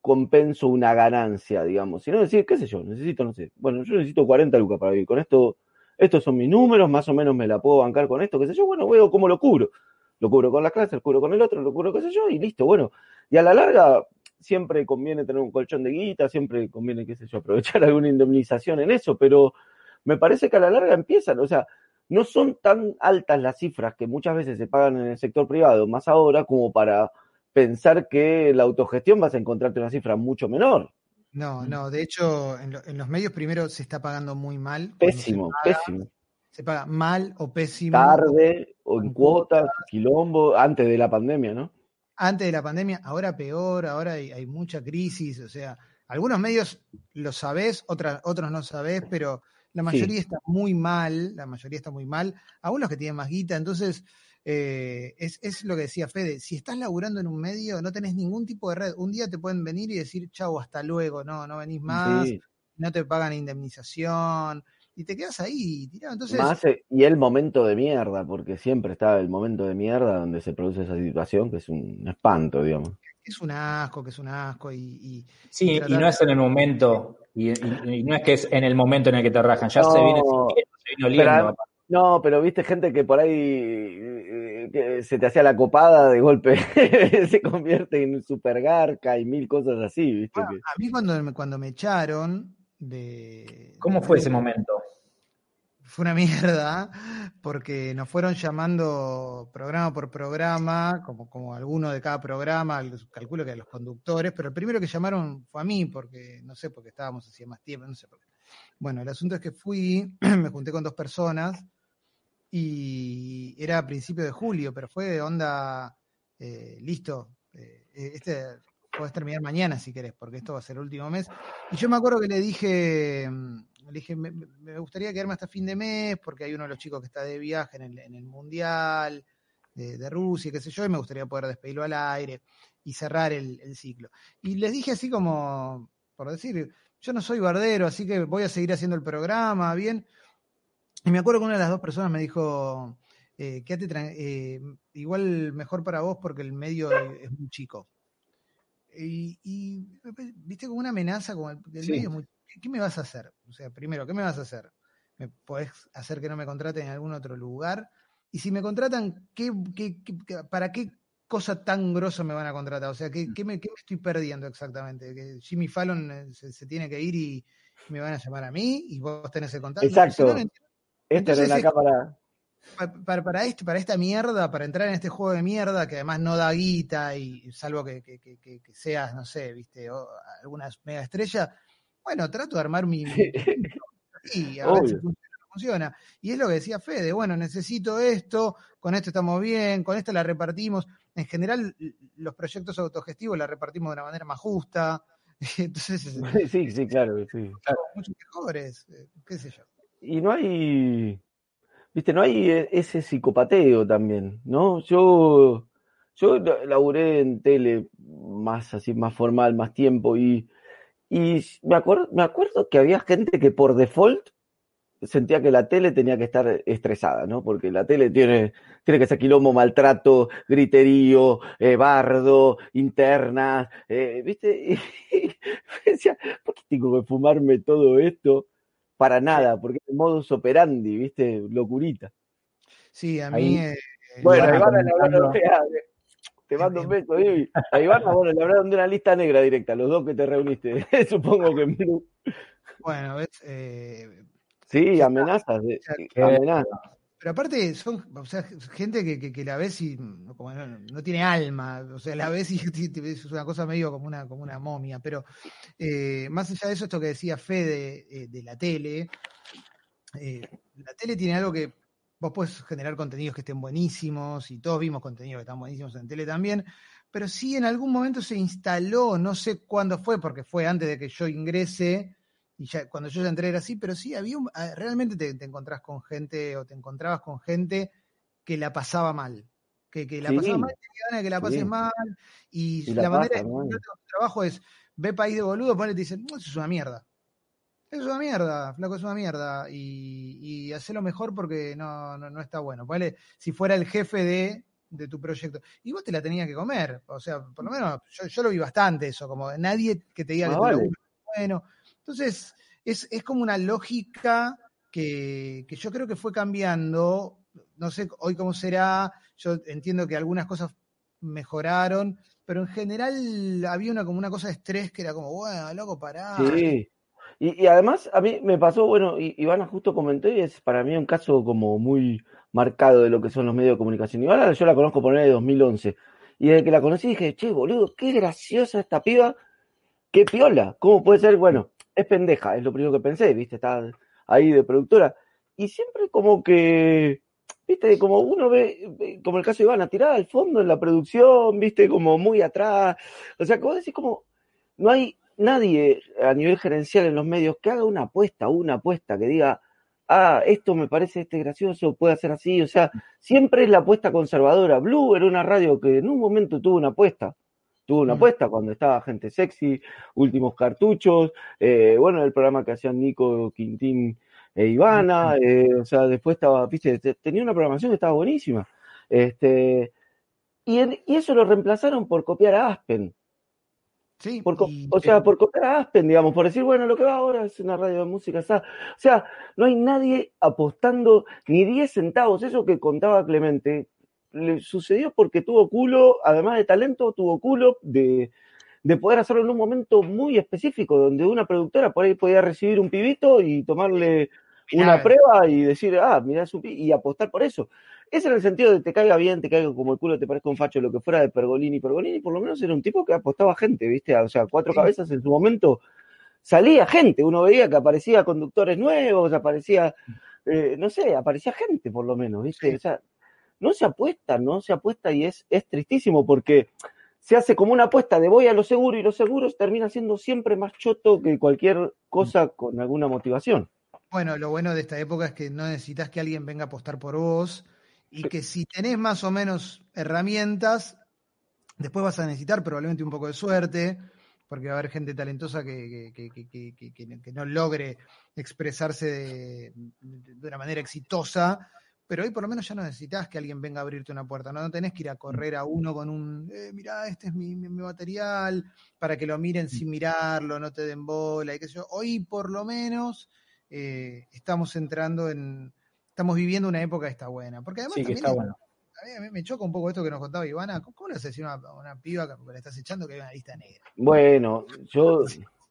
B: compenso una ganancia, digamos, sino decir, qué sé yo, necesito, no sé, bueno, yo necesito 40 lucas para vivir, con esto, estos son mis números, más o menos me la puedo bancar con esto, qué sé yo, bueno, veo cómo lo cubro, lo cubro con las clases, lo cubro con el otro, lo cubro qué sé yo, y listo, bueno, y a la larga siempre conviene tener un colchón de guita, siempre conviene, qué sé yo, aprovechar [laughs] alguna indemnización en eso, pero me parece que a la larga empiezan, o sea, no son tan altas las cifras que muchas veces se pagan en el sector privado, más ahora como para pensar que la autogestión vas a encontrarte una cifra mucho menor.
C: No, no, de hecho, en, lo- en los medios primero se está pagando muy mal.
B: Pésimo,
C: paga,
B: pésimo.
C: se paga mal o pésimo.
B: Tarde o en cuotas, quilombo, antes de la pandemia, ¿no?
C: Antes de la pandemia, ahora peor, ahora hay, hay mucha crisis, o sea, algunos medios lo sabés, otras, otros no sabés, pero la mayoría está muy mal, la mayoría está muy mal, aún los que tienen más guita, entonces eh, es, es lo que decía Fede, si estás laburando en un medio, no tenés ningún tipo de red, un día te pueden venir y decir, chau, hasta luego, no, no venís más,
B: Sí,
C: no te pagan indemnización, y te quedas ahí tirado, entonces...
B: más eh, y el momento de mierda, porque siempre está el momento de mierda donde se produce esa situación, que es un espanto, digamos.
C: es un asco, que es un asco, y, y-
A: Sí,
C: y
A: no es en el momento, y, y- y no es que es en el momento en el que te rajan, ya se viene se viene
B: pero. No, pero viste gente que por ahí eh, que se te hacía la copada de golpe, [laughs] se convierte en supergarca y mil cosas así, viste.
C: Bueno,
B: que-
C: a mí cuando, me- cuando me echaron de...
A: ¿Cómo
C: de
A: fue ese momento?
C: Fue una [laughs] mierda, porque nos fueron llamando programa por programa, como, como alguno de cada programa, calculo que a los conductores, pero el primero que llamaron fue a mí, porque no sé, porque estábamos hacía más tiempo, no sé por qué. Bueno, el asunto es que fui, [clears throat] me junté con dos personas y era a principio de julio, pero fue de onda, eh, listo, eh, este podés terminar mañana si querés, porque esto va a ser el último mes. Y yo me acuerdo que le dije, mm, le dije, me, gustaría quedarme hasta fin de mes, porque hay uno de los chicos que está de viaje en el, Mundial de, Rusia, qué sé yo, y me gustaría poder despedirlo al aire y cerrar el, ciclo. Y les dije así como, por decir, yo no soy bardero, así que voy a seguir haciendo el programa, bien. Y me acuerdo que una de las dos personas me dijo, eh, quédate eh, igual mejor para vos porque el medio es muy chico. Y, y, viste como una amenaza, como el,
A: Sí.
C: medio ¿qué, me vas a hacer? O sea, primero, ¿qué me vas a hacer? ¿Me podés hacer que no me contraten en algún otro lugar? Y si me contratan, ¿qué, qué- qué- para qué cosa tan grosa me van a contratar? O sea, ¿qué, qué me, qué me estoy perdiendo exactamente? ¿Que Jimmy Fallon eh, se, se tiene que ir y me van a llamar a mí y vos tenés el contacto?
B: Exacto.
C: No, no.
B: Esta
C: Entonces es-
B: cámara.
C: Pa- para, para, este, para esta mierda, para entrar en este juego de mierda que además no da guita y salvo que, que, que- que- que seas, no sé, viste, o alguna mega estrella, bueno, trato de armar mi, [laughs] y a ver si funciona funciona. Y es lo que decía Fede, bueno, necesito esto, con esto estamos bien, con esto la repartimos. En general, los proyectos autogestivos la repartimos de una manera más justa. [laughs] Entonces, es-
B: Sí, sí, claro, sí.
C: muchos mejores, eh, qué sé yo.
B: Y no hay, viste, no hay e- ese psicopateo también, ¿no? Yo, yo la- laburé en tele más así, más formal, más tiempo, y, y me acuerdo, me acuerdo que había gente que por default sentía que la tele tenía que estar estresada, ¿no? Porque la tele tiene, tiene que ser quilombo, maltrato, griterío, eh, bardo, internas, eh, ¿viste? [laughs] Y decía, ¿por qué tengo que fumarme todo esto? Para nada, porque es modus operandi, ¿viste? Locurita.
C: Sí, a
A: Ahí-
C: mí... eh,
B: Bueno, la
A: comentando- [laughs]
B: verdad, Te mando un beso, Ivy. A Ivana, bueno, le hablaron de una lista negra directa, los dos que te reuniste. [laughs] Supongo que
C: Bueno, ves. Eh,
B: sí, amenazas. amenazas.
C: Pero aparte son, o sea, gente que, que, la ves y no, tiene alma, o sea, la ves y [laughs] es una cosa medio como una, como una momia, pero eh, más allá de eso, esto que decía Fede eh, de la tele, eh, la tele tiene algo que vos puedes generar contenidos que estén buenísimos y todos vimos contenidos que están buenísimos en tele también, pero sí en algún momento se instaló, no sé cuándo fue, porque fue antes de que yo ingrese, y ya, cuando yo ya entré era así, pero sí, había ah, realmente te, encontrás con gente o te encontrabas con gente que la pasaba mal. Que, que la pasaba mal, que la pases mal, y, la, manera de trabajo es, ve país de boludo, ponle y te dicen, no, eso es una mierda. Eso es una mierda, flaco, es una mierda. Y, y hacelo mejor porque no, no, está bueno. Ponle, si fuera el jefe de, de tu proyecto. Y vos te la tenías que comer. O sea, por lo menos yo, yo lo vi bastante eso, como nadie que te diga que ah, bueno. Entonces, es, es como una lógica que, que, yo creo que fue cambiando. No sé hoy cómo será, yo entiendo que algunas cosas mejoraron, pero en general había una como una cosa de estrés que era como, bueno, loco, pará.
B: Sí. Y, y además a mí me pasó, bueno, Ivana justo comentó y es para mí un caso como muy marcado de lo que son los medios de comunicación. Ivana yo la conozco por el de 2011 y desde que la conocí dije, che, boludo, qué graciosa esta piba, qué piola, ¿cómo puede ser? Bueno, es pendeja, es lo primero que pensé, ¿viste? Está ahí de productora. Y siempre como que, ¿viste? Como uno ve, como el caso de Ivana, tirada al fondo en la producción, ¿viste? Como muy atrás. O sea, como decís, como no hay nadie a nivel gerencial en los medios que haga una apuesta, una apuesta, que diga, ah, esto me parece este gracioso, puede hacer así. O sea, siempre es la apuesta conservadora. Blue era una radio que en un momento tuvo una apuesta tuvo una mm. apuesta cuando estaba Gente Sexy, Últimos Cartuchos, eh, bueno, el programa que hacían Nico, Quintín e Ivana, eh, o sea, después estaba, viste, tenía una programación que estaba buenísima. Este, y, y eso lo reemplazaron por copiar a Aspen. Sí, o sea, por copiar a Aspen, digamos, por decir, bueno, lo que va ahora es una radio de música. O sea, no hay nadie apostando ni 10 centavos. Eso que contaba Clemente, le sucedió porque tuvo culo, además de talento, tuvo culo de, de poder hacerlo en un momento muy específico, donde una productora por ahí podía recibir un pibito y tomarle una prueba y decir, ah, mira su y apostar por eso. Ese era el sentido de te caiga bien, te caiga como el culo, te parezca un facho, lo que fuera de Pergolini. Pergolini por lo menos era un tipo que apostaba gente, ¿viste? O sea, cuatro cabezas en su momento salía gente, uno veía que aparecía conductores nuevos, aparecía, eh, no sé, aparecía gente por lo menos, ¿viste? O sea, no se apuesta, no se apuesta y es, es tristísimo porque se hace como una apuesta de voy a lo seguro y los seguros termina siendo siempre más choto que cualquier cosa con alguna motivación.
C: Bueno, lo bueno de esta época es que no necesitas que alguien venga a apostar por vos y que si tenés más o menos herramientas, después vas a necesitar probablemente un poco de suerte, porque va a haber gente talentosa que, que, no logre expresarse de, de, una manera exitosa pero hoy por lo menos ya no necesitas que alguien venga a abrirte una puerta, no, no tenés que ir a correr a uno con un, eh, mirá, este es mi, material, para que lo miren sin mirarlo, no te den bola y qué sé yo. Hoy por lo menos eh, estamos entrando en, estamos viviendo una época que está buena, porque además también A mí me choca un poco esto que nos contaba Ivana. ¿Cómo le haces a una, una piba que le estás echando que hay una lista negra?
B: Bueno, yo [laughs]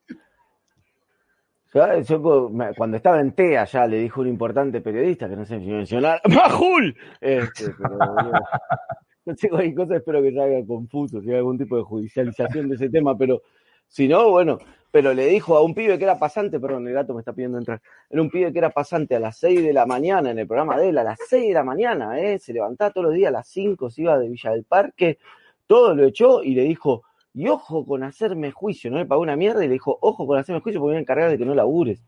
B: yo, cuando estaba en TEA ya le dijo un importante periodista que no sé si mencionar, [laughs] ¡Majul! Este, pero, [laughs] no sé hay cosas, espero que salga confuso, si hay algún tipo de judicialización de ese tema, pero si no, bueno, pero le dijo a un pibe que era pasante, perdón, el gato me está pidiendo entrar, era un pibe que era pasante a las 6 de la mañana en el programa de él, a las 6 de la mañana, ¿eh? se levantaba todos los días a las 5, se iba de Villa del Parque, todo lo echó y le dijo, y ojo con hacerme juicio, no le pagó una mierda y le dijo, ojo con hacerme juicio porque me voy a encargar de que no labures.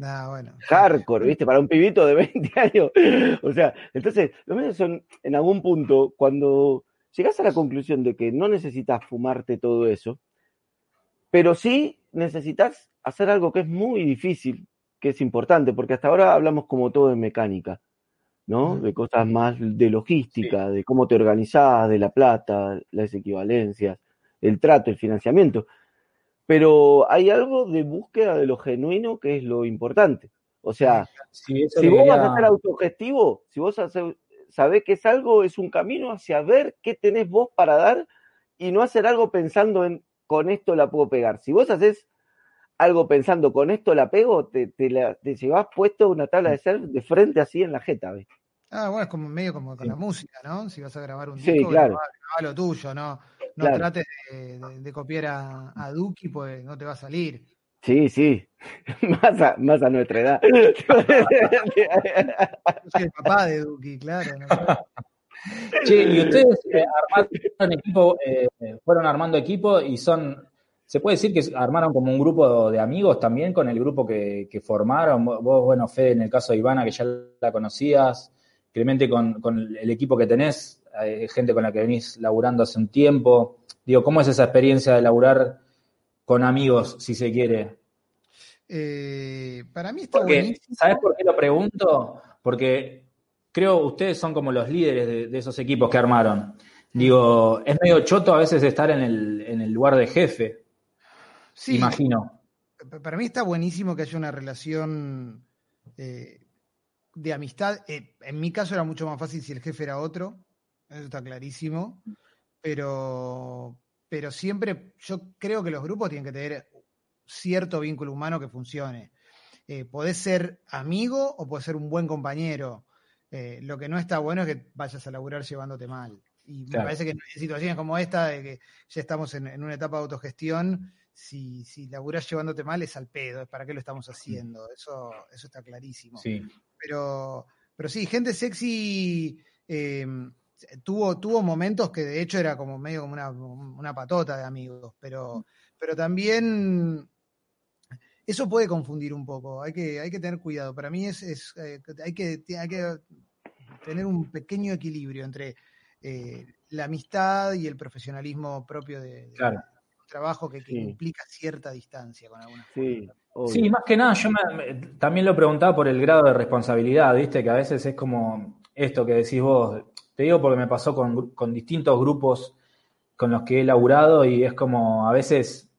C: Ah, bueno.
B: Hardcore, [laughs] ¿viste? Para un pibito de 20 años. [laughs] o sea, entonces, los medios son, en algún punto, cuando llegas a la conclusión de que no necesitas fumarte todo eso, pero sí necesitas hacer algo que es muy difícil, que es importante, porque hasta ahora hablamos como todo de mecánica, ¿no? De cosas más de logística, de cómo te organizás, de la plata, las equivalencias el trato, el financiamiento. Pero hay algo de búsqueda de lo genuino que es lo importante. O sea, si vos vas a ser autogestivo, si vos sabés que es algo, es un camino hacia ver qué tenés vos para dar y no hacer algo pensando en con esto la puedo pegar. Si vos haces algo pensando con esto la pego, te, te, la, te llevas puesto una tabla de ser de frente así en la jeta, ¿ves?
C: Ah, bueno, es como medio como con sí. la música, ¿no? Si vas a grabar un
B: sí,
C: disco,
B: claro.
C: graba, graba lo tuyo, ¿no? No
B: Claro.
C: trates de, de- de copiar a, a Duki, pues no te va a salir.
B: Sí, sí. [laughs] Más a, más a nuestra edad.
C: Yo soy el papá de Duki, claro. ¿no?
A: Che, y ustedes eh, armaron equipo, eh, fueron armando equipo y son, se puede decir que armaron como un grupo de amigos también con el grupo que, que formaron. Vos, vos, bueno, Fede, en el caso de Ivana, que ya la conocías, Clemente con, con el equipo que tenés, gente con la que venís laburando hace un tiempo. Digo, ¿cómo es esa experiencia de laburar con amigos, si se quiere?
C: Eh, para mí está
A: Porque,
C: buenísimo.
A: ¿sabes por qué lo pregunto? Porque creo ustedes son como los líderes de, de esos equipos que armaron. Digo, es medio choto a veces estar en el, en el lugar de jefe,
C: Sí,
A: imagino.
C: pa- para mí está buenísimo que haya una relación eh, de amistad. Eh, en mi caso era mucho más fácil si el jefe era otro, eso está clarísimo. Pero, pero siempre yo creo que los grupos tienen que tener cierto vínculo humano que funcione. Eh, podés ser amigo o podés ser un buen compañero. Eh, lo que no está bueno es que vayas a laburar llevándote mal. Y me parece que en situaciones como esta, de que ya estamos en, en una etapa de autogestión, si, si laburás llevándote mal es al pedo, es para qué lo estamos haciendo. Eso, eso está clarísimo.
A: Sí.
C: Pero, pero sí, gente sexy eh, tuvo, tuvo momentos que de hecho era como medio como una, una patota de amigos, pero, pero también eso puede confundir un poco, hay que, hay que tener cuidado. Para mí es, es eh, hay, que, hay que tener un pequeño equilibrio entre eh, la amistad y el profesionalismo propio de, de
A: Claro.
C: un trabajo que, que
B: Sí.
C: implica cierta distancia con algunas
B: Sí, obvio.
A: Sí, más que nada, yo me- me- también lo preguntaba por el grado de responsabilidad, ¿viste? Que a veces es como esto que decís vos. Te digo porque me pasó con, con distintos grupos con los que he laburado y es como a veces,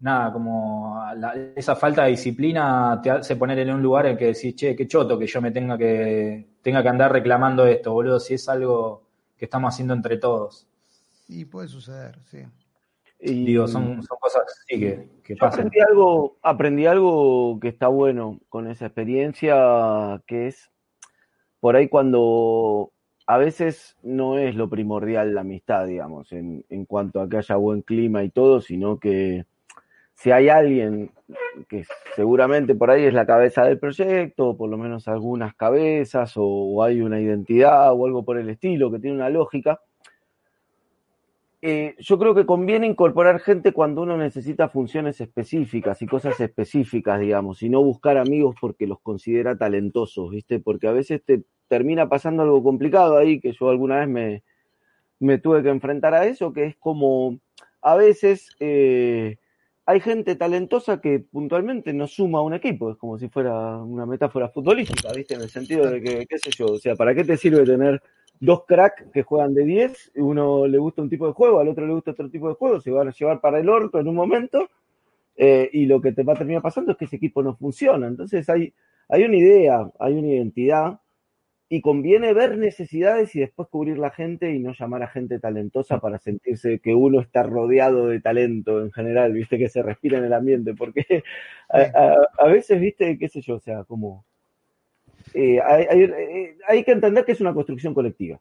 A: nada, como la- esa falta de disciplina te hace poner en un lugar en que decís, che, qué choto que yo me tenga que, tenga que andar reclamando esto, boludo, si es algo que estamos haciendo entre todos.
C: Y puede suceder, sí.
B: Y-
A: Digo, son, son cosas así que, que pasan.
B: aprendí algo, aprendí algo que está bueno con esa experiencia, que es por ahí cuando a veces no es lo primordial la amistad, digamos, en, en cuanto a que haya buen clima y todo, sino que si hay alguien que seguramente por ahí es la cabeza del proyecto, o por lo menos algunas cabezas, o, o hay una identidad o algo por el estilo que tiene una lógica, eh, yo creo que conviene incorporar gente cuando uno necesita funciones específicas y cosas específicas, digamos, y no buscar amigos porque los considera talentosos, ¿viste? Porque a veces te termina pasando algo complicado ahí, que yo alguna vez me, me tuve que enfrentar a eso, que es como a veces eh, hay gente talentosa que puntualmente no suma a un equipo, es como si fuera una metáfora futbolística, ¿viste? En el sentido de que, qué sé yo, o sea, ¿para qué te sirve tener dos cracks que juegan de 10, uno le gusta un tipo de juego, al otro le gusta otro tipo de juego, se van a llevar para el orto en un momento, eh, y lo que te va a terminar pasando es que ese equipo no funciona. Entonces hay, hay una idea, hay una identidad, y conviene ver necesidades y después cubrir la gente y no llamar a gente talentosa para sentirse que uno está rodeado de talento en general, viste, que se respira en el ambiente, porque a, a- a veces, viste, qué sé yo, o sea, como eh, hay, hay- eh, hay que entender que es una construcción colectiva.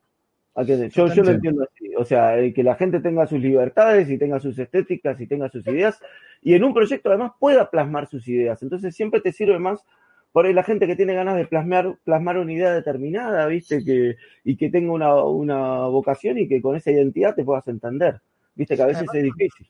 B: Que- yo, yo lo entiendo así. O sea, que la gente tenga sus libertades y tenga sus estéticas y tenga sus ideas y en un proyecto además pueda plasmar sus ideas. Entonces siempre te sirve más por ahí la gente que tiene ganas de plasmar, plasmar una idea determinada, ¿viste? Que, y que tenga una, una vocación y que con esa identidad te puedas entender. ¿Viste? Que a veces
C: Además,
B: es difícil.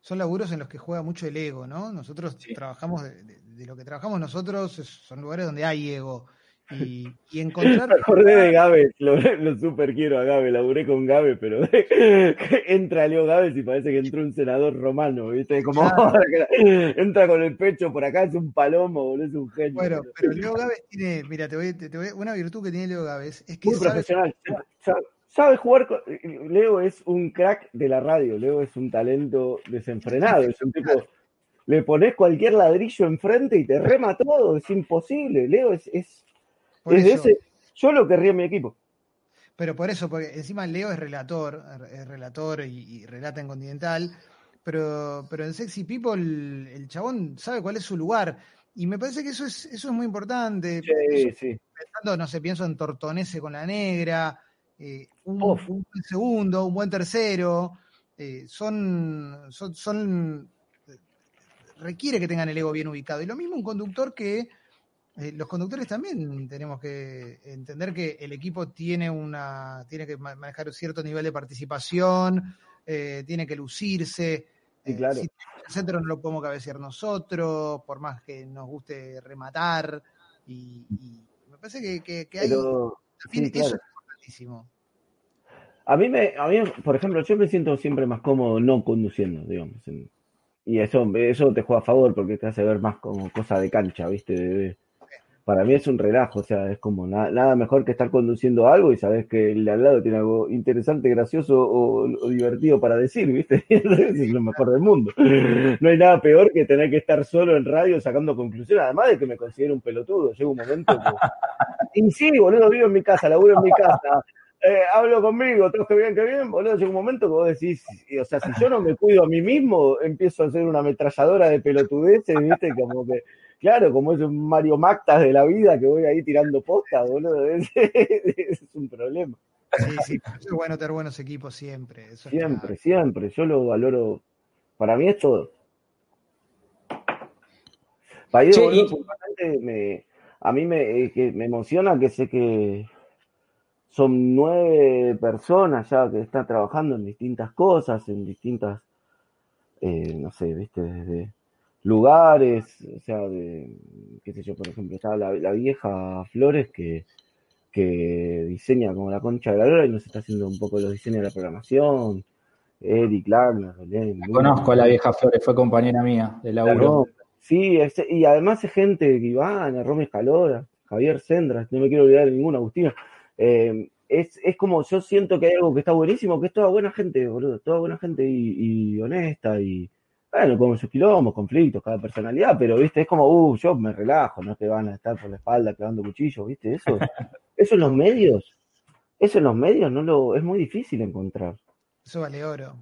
C: son laburos en los que juega mucho el ego, ¿no? Nosotros
A: Sí.
C: trabajamos, de, de- de lo que trabajamos nosotros, son lugares donde hay ego. Y, y [laughs] encontrar...
B: Me acordé de Gabe, lo, lo super quiero a Gabe, laburé con Gabe, pero [laughs] entra Leo Gávez y parece que entró un senador romano, ¿viste? Como [laughs] entra con el pecho por acá, es un palomo, boludo, es un genio.
C: Bueno, pero Leo Gávez tiene, mira, te voy, te, te voy- una virtud que tiene Leo Gávez es que
B: Muy
C: sabe,
B: profesional. Sabe, sabe jugar. con- Leo es un crack de la radio. Leo es un talento desenfrenado. Es un tipo. Le pones cualquier ladrillo enfrente y te rema todo. Es imposible. Leo es. es,
C: por
B: es de
C: eso,
B: ese- yo lo querría en mi equipo.
C: pero por eso, porque encima Leo es relator, es relator y, relata en Continental, pero, pero en Sexy People el, chabón sabe cuál es su lugar. Y me parece que eso es, eso es muy importante.
B: Sí, sí.
C: Pensando, no sé, pienso en Tortonese con la negra, eh, un, buen segundo, un buen tercero. Eh, son, son, son, requiere que tengan el ego bien ubicado. Y lo mismo un conductor que eh, los conductores también tenemos que entender que el equipo tiene una tiene que manejar un cierto nivel de participación, eh, tiene que lucirse.
B: Sí, claro.
C: el centro no lo podemos cabecear nosotros, por más que nos guste rematar. Y, me parece que, que, hay. eso es importantísimo.
B: A mí, me, a mí, por ejemplo, yo me siento siempre más cómodo no conduciendo, digamos. y eso, eso te juega a favor porque te hace ver más como cosa de cancha, ¿viste? Para mí es un relajo, o sea, es como nada mejor que estar conduciendo algo y sabes que el de al lado tiene algo interesante, gracioso o, divertido para decir, ¿viste? [laughs] es lo mejor del mundo. No hay nada peor que tener que estar solo en radio sacando conclusiones, además de que me considero un pelotudo. Llega un momento que. [laughs] Y sí, boludo, vivo en mi casa, laburo en mi casa. Eh, hablo conmigo, todo que bien, que bien, boludo, llega un momento que vos decís, o sea, si yo no me cuido a mí mismo, empiezo a ser una ametralladora de pelotudeces, viste, como que Claro, como es un Mario Mactas de la vida que voy ahí tirando posta, boludo. [laughs] Es, un problema.
C: Sí, sí, es bueno tener buenos equipos siempre.
B: siempre, siempre. Yo lo valoro. Para mí es todo. Para me, a mí me, me emociona que sé que son nueve personas ya que están trabajando en distintas cosas, en distintas, eh, no sé, viste, desde lugares, o sea, de, qué sé yo, por ejemplo, está la, vieja Flores que, que diseña como la concha de la lora y nos está haciendo un poco los diseños de la programación. Eric Lagner,
A: Conozco a la vieja Flores, fue compañera mía de laburo.
B: sí, y además es gente que Iván, Romy Escalora, Javier Sendra, no me quiero olvidar de ninguna, Agustina. Eh, es, es, como yo siento que hay algo que está buenísimo, que es toda buena gente, boludo, toda buena gente y, y honesta y, bueno, con sus quilombos, conflictos, cada personalidad, pero viste, es como, uh, yo me relajo, no te van a estar por la espalda clavando cuchillos, viste, eso, [laughs] eso en los medios, eso en los medios no lo, es muy difícil encontrar.
C: Eso vale oro.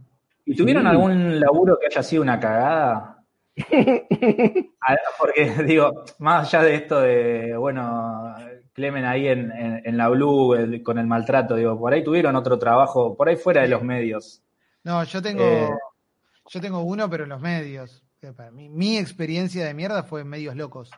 A: ¿Y tuvieron algún laburo que haya sido una cagada? [laughs] Porque [laughs] digo, más allá de esto de, bueno, Clemen ahí en, en, la Blue con el maltrato, digo, por ahí tuvieron otro trabajo, por ahí fuera de los medios.
C: No, yo tengo, eh, yo tengo uno, pero en los medios. Para mí, mi experiencia de mierda fue en Medios Locos,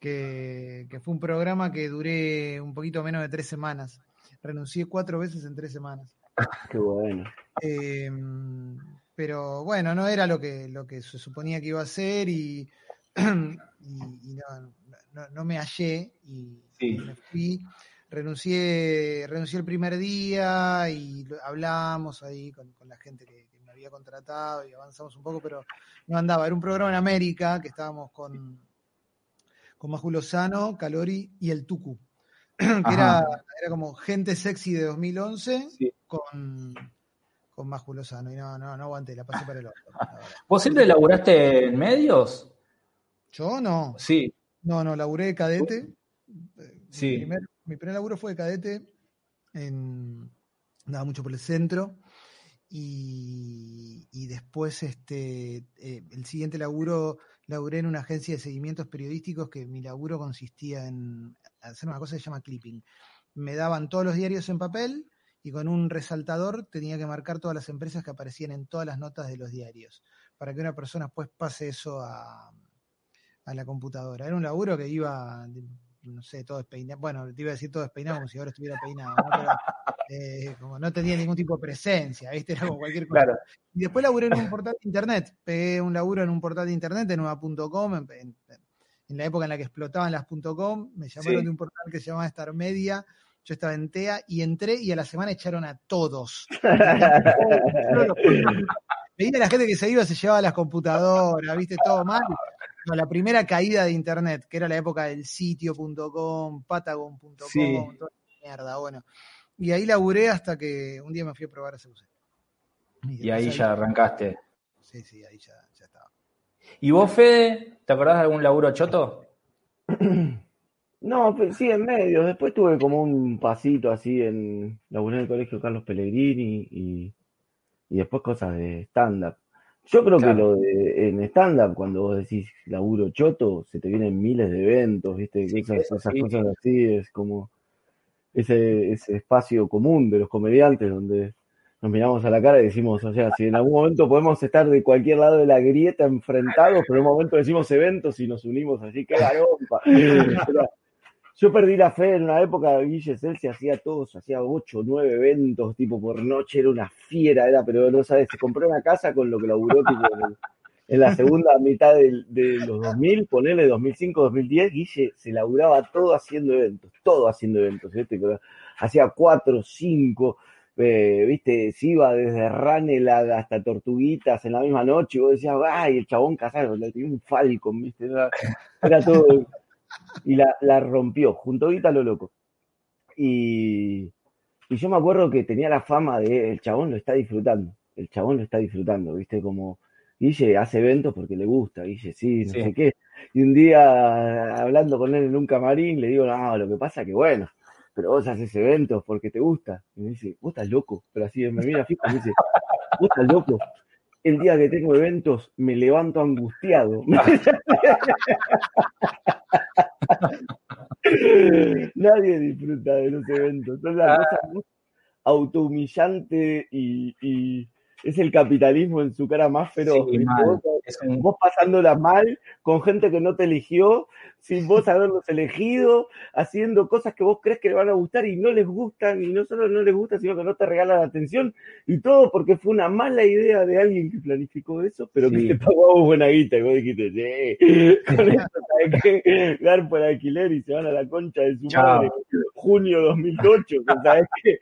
C: que, fue un programa que duré un poquito menos de tres semanas. Renuncié cuatro veces en tres semanas. [laughs]
B: Qué bueno.
C: Em, pero bueno, no era lo que, lo que se suponía que iba a ser y, [clears throat] no, me hallé y me fui. Renuncié, renuncié el primer día y hablamos ahí con la gente que, había contratado y avanzamos un poco, pero no andaba. Era un programa en América que estábamos con, con Maju Lozano, Calori y el Tucu, [clears throat] que era, era, como gente sexy de 2011 con, con Maju Lozano. Y no, no, no aguanté, la pasé para el otro.
A: ¿Vos siempre laburaste en medios?
C: Yo no.
A: Sí.
C: No, no, laburé de cadete.
A: Sí.
C: Mi primer, mi primer laburo fue de cadete en, andaba mucho por el centro y, después este, eh, el siguiente laburo, laburé en una agencia de seguimientos periodísticos que mi laburo consistía en hacer una cosa que se llama clipping. Me daban todos los diarios en papel y con un resaltador tenía que marcar todas las empresas que aparecían en todas las notas de los diarios, para que una persona después pase eso a, a la computadora. Era un laburo que iba no sé, todo despeinado. Bueno, te iba a decir todo despeinado como si ahora estuviera peinado, ¿no? Pero, [laughs] eh, como no tenía ningún tipo de presencia, ¿viste? Era como cualquier cosa. Y después laburé en un portal de internet. Pegué un laburo en un portal de internet, en una.com, en, en, la época en la que explotaban las .com. Me llamaron de un portal que se llamaba Star Media. Yo estaba en TEA y entré y a la semana echaron a todos. [laughs] Veía la gente que se iba, se llevaba las computadoras, viste, todo mal la primera caída de internet, que era la época del sitio.com, patagon.com, toda mierda, bueno. Y ahí laburé hasta que un día me fui a probar a CUC.
A: Y, ahí ya arrancaste.
C: Sí, sí, ahí ya, estaba.
A: ¿Y vos, Fede, te acordás de algún laburo choto? [clears throat]
B: No, pues, sí, en medio. Después tuve como un pasito así en la en el colegio Carlos Pellegrini y, y después cosas de stand-up. Yo creo que lo de en stand-up, cuando vos decís laburo choto, se te vienen miles de eventos, ¿viste? esas, cosas así, es como ese, ese espacio común de los comediantes donde nos miramos a la cara y decimos, o sea, si en algún momento podemos estar de cualquier lado de la grieta enfrentados, pero en un momento decimos eventos y nos unimos así, qué garompa. [laughs] Yo perdí la fe en una época, Guille se hacía todos, hacía ocho, nueve eventos, tipo por noche, era una fiera, era, pero no sabes, se compró una casa con lo que laburó tipo, en, la segunda mitad de, los 2000, ponele 2005, 2010, Guille se laburaba todo haciendo eventos, todo haciendo eventos, hacía cuatro, cinco, eh, viste, se iba desde Ranela hasta Tortuguitas en la misma noche, y vos decías, ay, el chabón casado, le tenía un Falcon, viste, era todo y la, la rompió, junto a Ítalo Loco. Y, y yo me acuerdo que tenía la fama de el chabón lo está disfrutando, el chabón lo está disfrutando, ¿viste? Como Guille hace eventos porque le gusta, Guille sí, no sé qué. Y un día hablando con él en un camarín, le digo, no, lo que pasa que bueno, pero vos haces eventos porque te gusta. Y me dice, vos estás loco, pero así me mira fijo y me dice, vos estás loco. El día que tengo eventos me levanto angustiado. [laughs] Nadie disfruta de los eventos. Son la ah. cosa autohumillante y, y, es el capitalismo en su cara más feroz. vos, pasándola mal con gente que no te eligió, sin vos haberlos elegido, haciendo cosas que vos crees que le van a gustar y no les gustan, y no solo no les gusta, sino que no te regalan atención, y todo porque fue una mala idea de alguien que planificó eso, pero que te pagó a buena guita, y vos dijiste, sí, [laughs] con [laughs] esto sabes que dar por alquiler y se van a la concha de su madre, junio 2008, ¿sabes qué?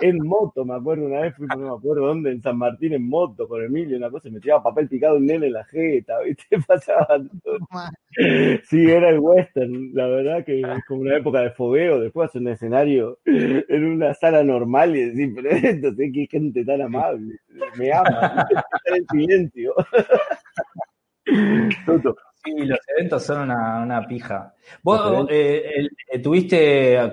B: En moto, me acuerdo una vez, fui, no me acuerdo dónde, en San Martín en moto con Emilio, una cosa, me tiraba papel picado un nene en la jeta, [laughs] ¿viste? Pasaba [laughs] todo. Sí, era el western, la verdad que es como una época de fogueo, después hacer un escenario en una sala normal y decir, pero entonces qué gente tan amable, me ama, estar en silencio. [laughs]
A: Sí, los eventos son una, una pija. ¿Vos eh, eh, ¿tuviste,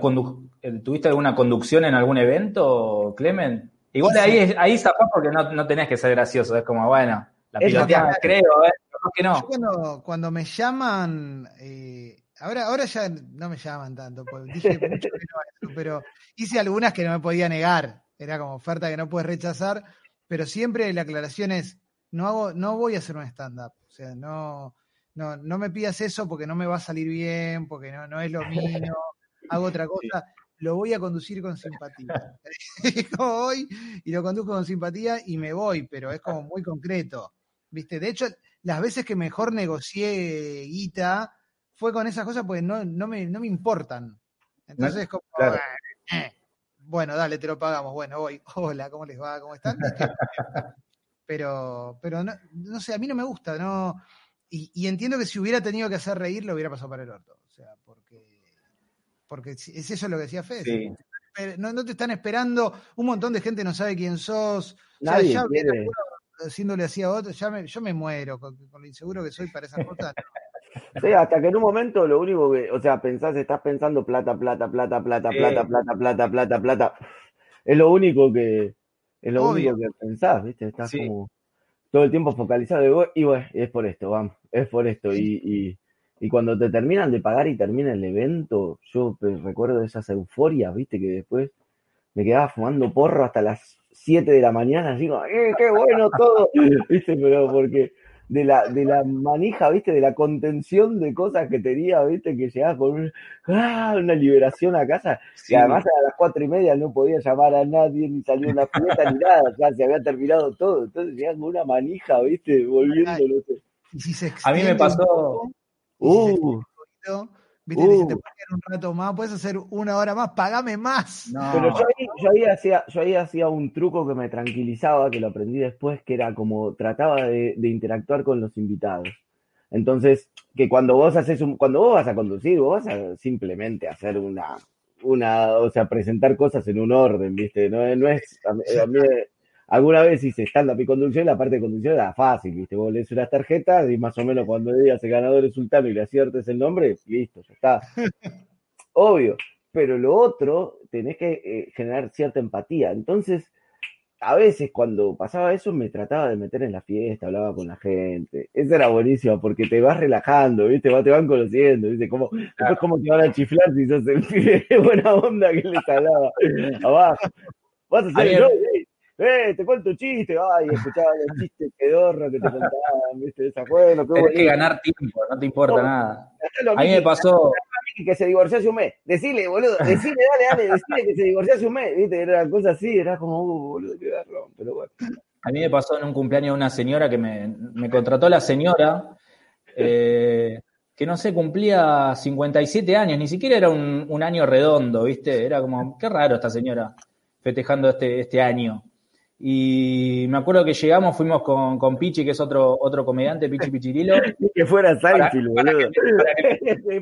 A: ¿tuviste alguna conducción en algún evento, Clement? Igual ahí, ahí zafás porque no, no tenés que ser gracioso, es como, bueno, la piloteada creo, ¿eh? que no.
C: cuando, cuando me llaman, eh, ahora, ahora ya no me llaman tanto, pues dije mucho que no pero hice algunas que no me podía negar, era como oferta que no puedes rechazar, pero siempre la aclaración es, no hago, no voy a hacer un stand-up, o sea, no, no, no me pidas eso porque no me va a salir bien, porque no, no es lo mío, [laughs] hago otra cosa lo voy a conducir con simpatía. [laughs] [laughs] voy y lo conduzco con simpatía y me voy, pero es como muy concreto. ¿Viste? De hecho, las veces que mejor negocié guita fue con esas cosas porque no, no, me, no me importan. Entonces, como, eh, bueno, dale, te lo pagamos. Bueno, voy. Hola, ¿cómo les va? ¿Cómo están? pero, pero no, no sé, a mí no me gusta, ¿no? Y, entiendo que si hubiera tenido que hacer reír, lo hubiera pasado para el orto. O sea, porque, porque es eso lo que decía Fede. No, te están esperando, un montón de gente no sabe quién sos.
B: Nadie o ya quiere.
C: haciéndole así a otro, ya yo me muero con, lo inseguro que soy para esas cosas. [laughs]
B: Sí, hasta que en un momento lo único que, o sea, pensás, estás pensando plata, plata, plata, plata, plata, plata, plata, plata, plata. Es lo único que, es lo único que pensás, ¿viste? Estás como todo el tiempo focalizado y bueno, es por esto, vamos, es por esto. y, y cuando te terminan de pagar y termina el evento, yo recuerdo esas euforias, viste, que después me quedaba fumando porro hasta las 7 de la mañana, así como, ¡eh, qué bueno todo! [laughs] ¿Viste? Pero porque de la, de la manija, ¿viste? De la contención de cosas que tenía, ¿viste? Que llegaba con ¡ah! una liberación a casa. Y además a las cuatro y media no podía llamar a nadie, ni salir una fiesta, ni nada. Ya se había terminado todo. Entonces llegaba con una manija, ¿viste?
A: Sé. a mí me pasó...
C: Uh. Te uh. ponen un rato más, puedes hacer una hora más, pagame más.
B: Pero yo ahí, yo, ahí hacía, yo ahí hacía un truco que me tranquilizaba, que lo aprendí después, que era como trataba de, interactuar con los invitados. Entonces, que cuando vos haces un, cuando vos vas a conducir, vos vas a simplemente hacer una, una, o sea, presentar cosas en un orden, ¿viste? No, no es, a mí, alguna vez hice stand-up y conducción, la parte de conducción era fácil, ¿viste? Vos lees unas tarjetas y más o menos cuando digas el ganador es sultano y le aciertes el nombre, listo, ya está. [laughs] obvio. Pero lo otro, tenés que eh, generar cierta empatía. Entonces, a veces cuando pasaba eso me trataba de meter en la fiesta, hablaba con la gente. Eso era buenísimo porque te vas relajando, ¿viste? Te van conociendo, ¿viste? Como, Después cómo te van a chiflar si sos el [laughs] pibe de buena onda que les hablaba abajo. Vas a hacer el show, eh, te cuento un chiste, ay, escuchaba los chistes pedorros que te contaban, ¿viste? Esa bueno,
A: Tienes que ganar tiempo, no te importa nada. A mí me pasó
B: que se divorció hace un mes. Decile, boludo, decile, dale, dale, decile que se divorció hace un mes. ¿Viste? Era cosa así, era como, uh, boludo, qué garrón, pero bueno.
A: A mí me pasó en un cumpleaños una señora que me, me contrató la señora, eh, que no sé, cumplía 57 años, ni siquiera era un, un, año redondo, ¿viste? Era como, qué raro esta señora festejando este, este año. Y me acuerdo que llegamos, fuimos con, con Pichi, que es otro, otro comediante, Pichi Pichirilo. [laughs]
B: que fuera Seinfeld, boludo.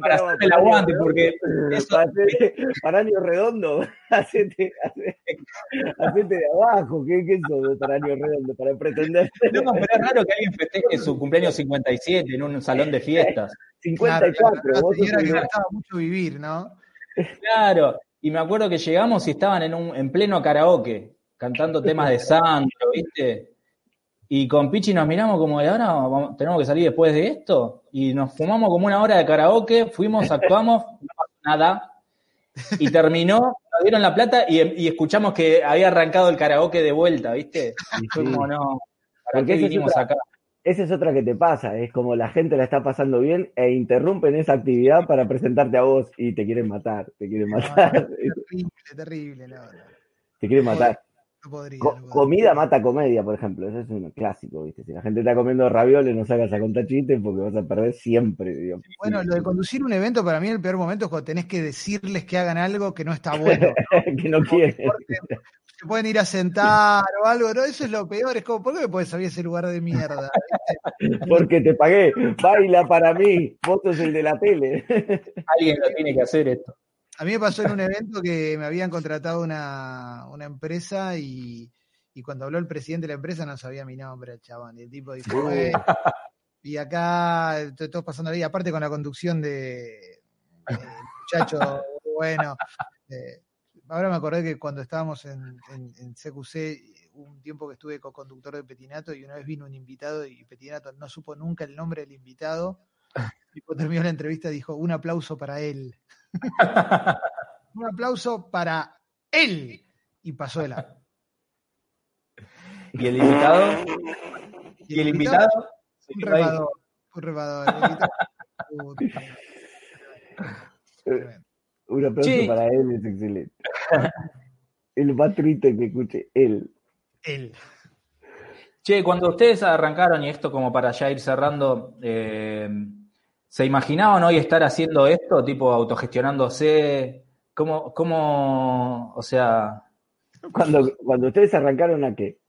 A: Para, [laughs] hacer el aguante, porque eso,
B: para, año redondo, [laughs] hacete, hacete, de abajo, ¿qué, qué es eso para año redondo? Para pretender.
A: No, pero es raro que alguien festeje su cumpleaños 57 en un salón de fiestas.
B: 54,
C: claro, vos señora que gustaba mucho vivir, ¿no?
A: Claro, y me acuerdo que llegamos y estaban en, un, en pleno karaoke cantando temas de Sandro, ¿viste? Y con Pichi nos miramos como de ahora vamos, tenemos que salir después de esto. Y nos fumamos como una hora de karaoke, fuimos, actuamos, [laughs] no pasó nada. Y terminó, nos dieron la plata y, y, escuchamos que había arrancado el karaoke de vuelta, ¿viste? Y fue como, no, ¿para qué vinimos acá?
B: Esa es otra que te pasa, es como la gente la está pasando bien e interrumpen esa actividad para presentarte a vos y te quieren matar, te quieren matar.
C: terrible, terrible, no, no.
B: Te quieren matar.
C: No podría,
B: Co
C: no podría.
B: comida mata comedia, por ejemplo. Eso es un clásico, ¿viste? Si la gente está comiendo ravioles, no sacas a contar chistes porque vas a perder siempre. Digamos.
C: Bueno, lo de conducir un evento para mí el peor momento es cuando tenés que decirles que hagan algo que no está bueno. ¿no? [laughs]
B: que no quieren.
C: Se pueden ir a sentar o algo, ¿no? Eso es lo peor. Es como, ¿por qué me puedes salir ese lugar de mierda? [laughs]
B: porque te pagué. Baila para mí. Vos sos el de la tele.
A: Alguien lo tiene que hacer esto.
C: A mí me pasó en un evento que me habían contratado una, una empresa y, y, cuando habló el presidente de la empresa no sabía mi nombre, el chabón. Y el tipo dijo, eh, y acá todos pasando ahí, aparte con la conducción de, de muchacho, [laughs] bueno. Eh, ahora me acordé que cuando estábamos en, en, en CQC, un tiempo que estuve co-conductor de Petinato y una vez vino un invitado y Petinato no supo nunca el nombre del invitado. Y cuando terminó la entrevista dijo, un aplauso para él. [laughs] un aplauso para él. Y pasó de la.
A: ¿Y el invitado? ¿Y el invitado?
C: Un rebador. Un rebador. [laughs]
B: Un aplauso sí. para él es excelente. el más triste que escuche, él.
C: Él.
A: Che, cuando ustedes arrancaron, y esto como para ya ir cerrando, eh, ¿se imaginaban hoy estar haciendo esto, tipo autogestionándose? ¿Cómo, cómo o sea...
B: Cuando, cuando ustedes arrancaron a qué?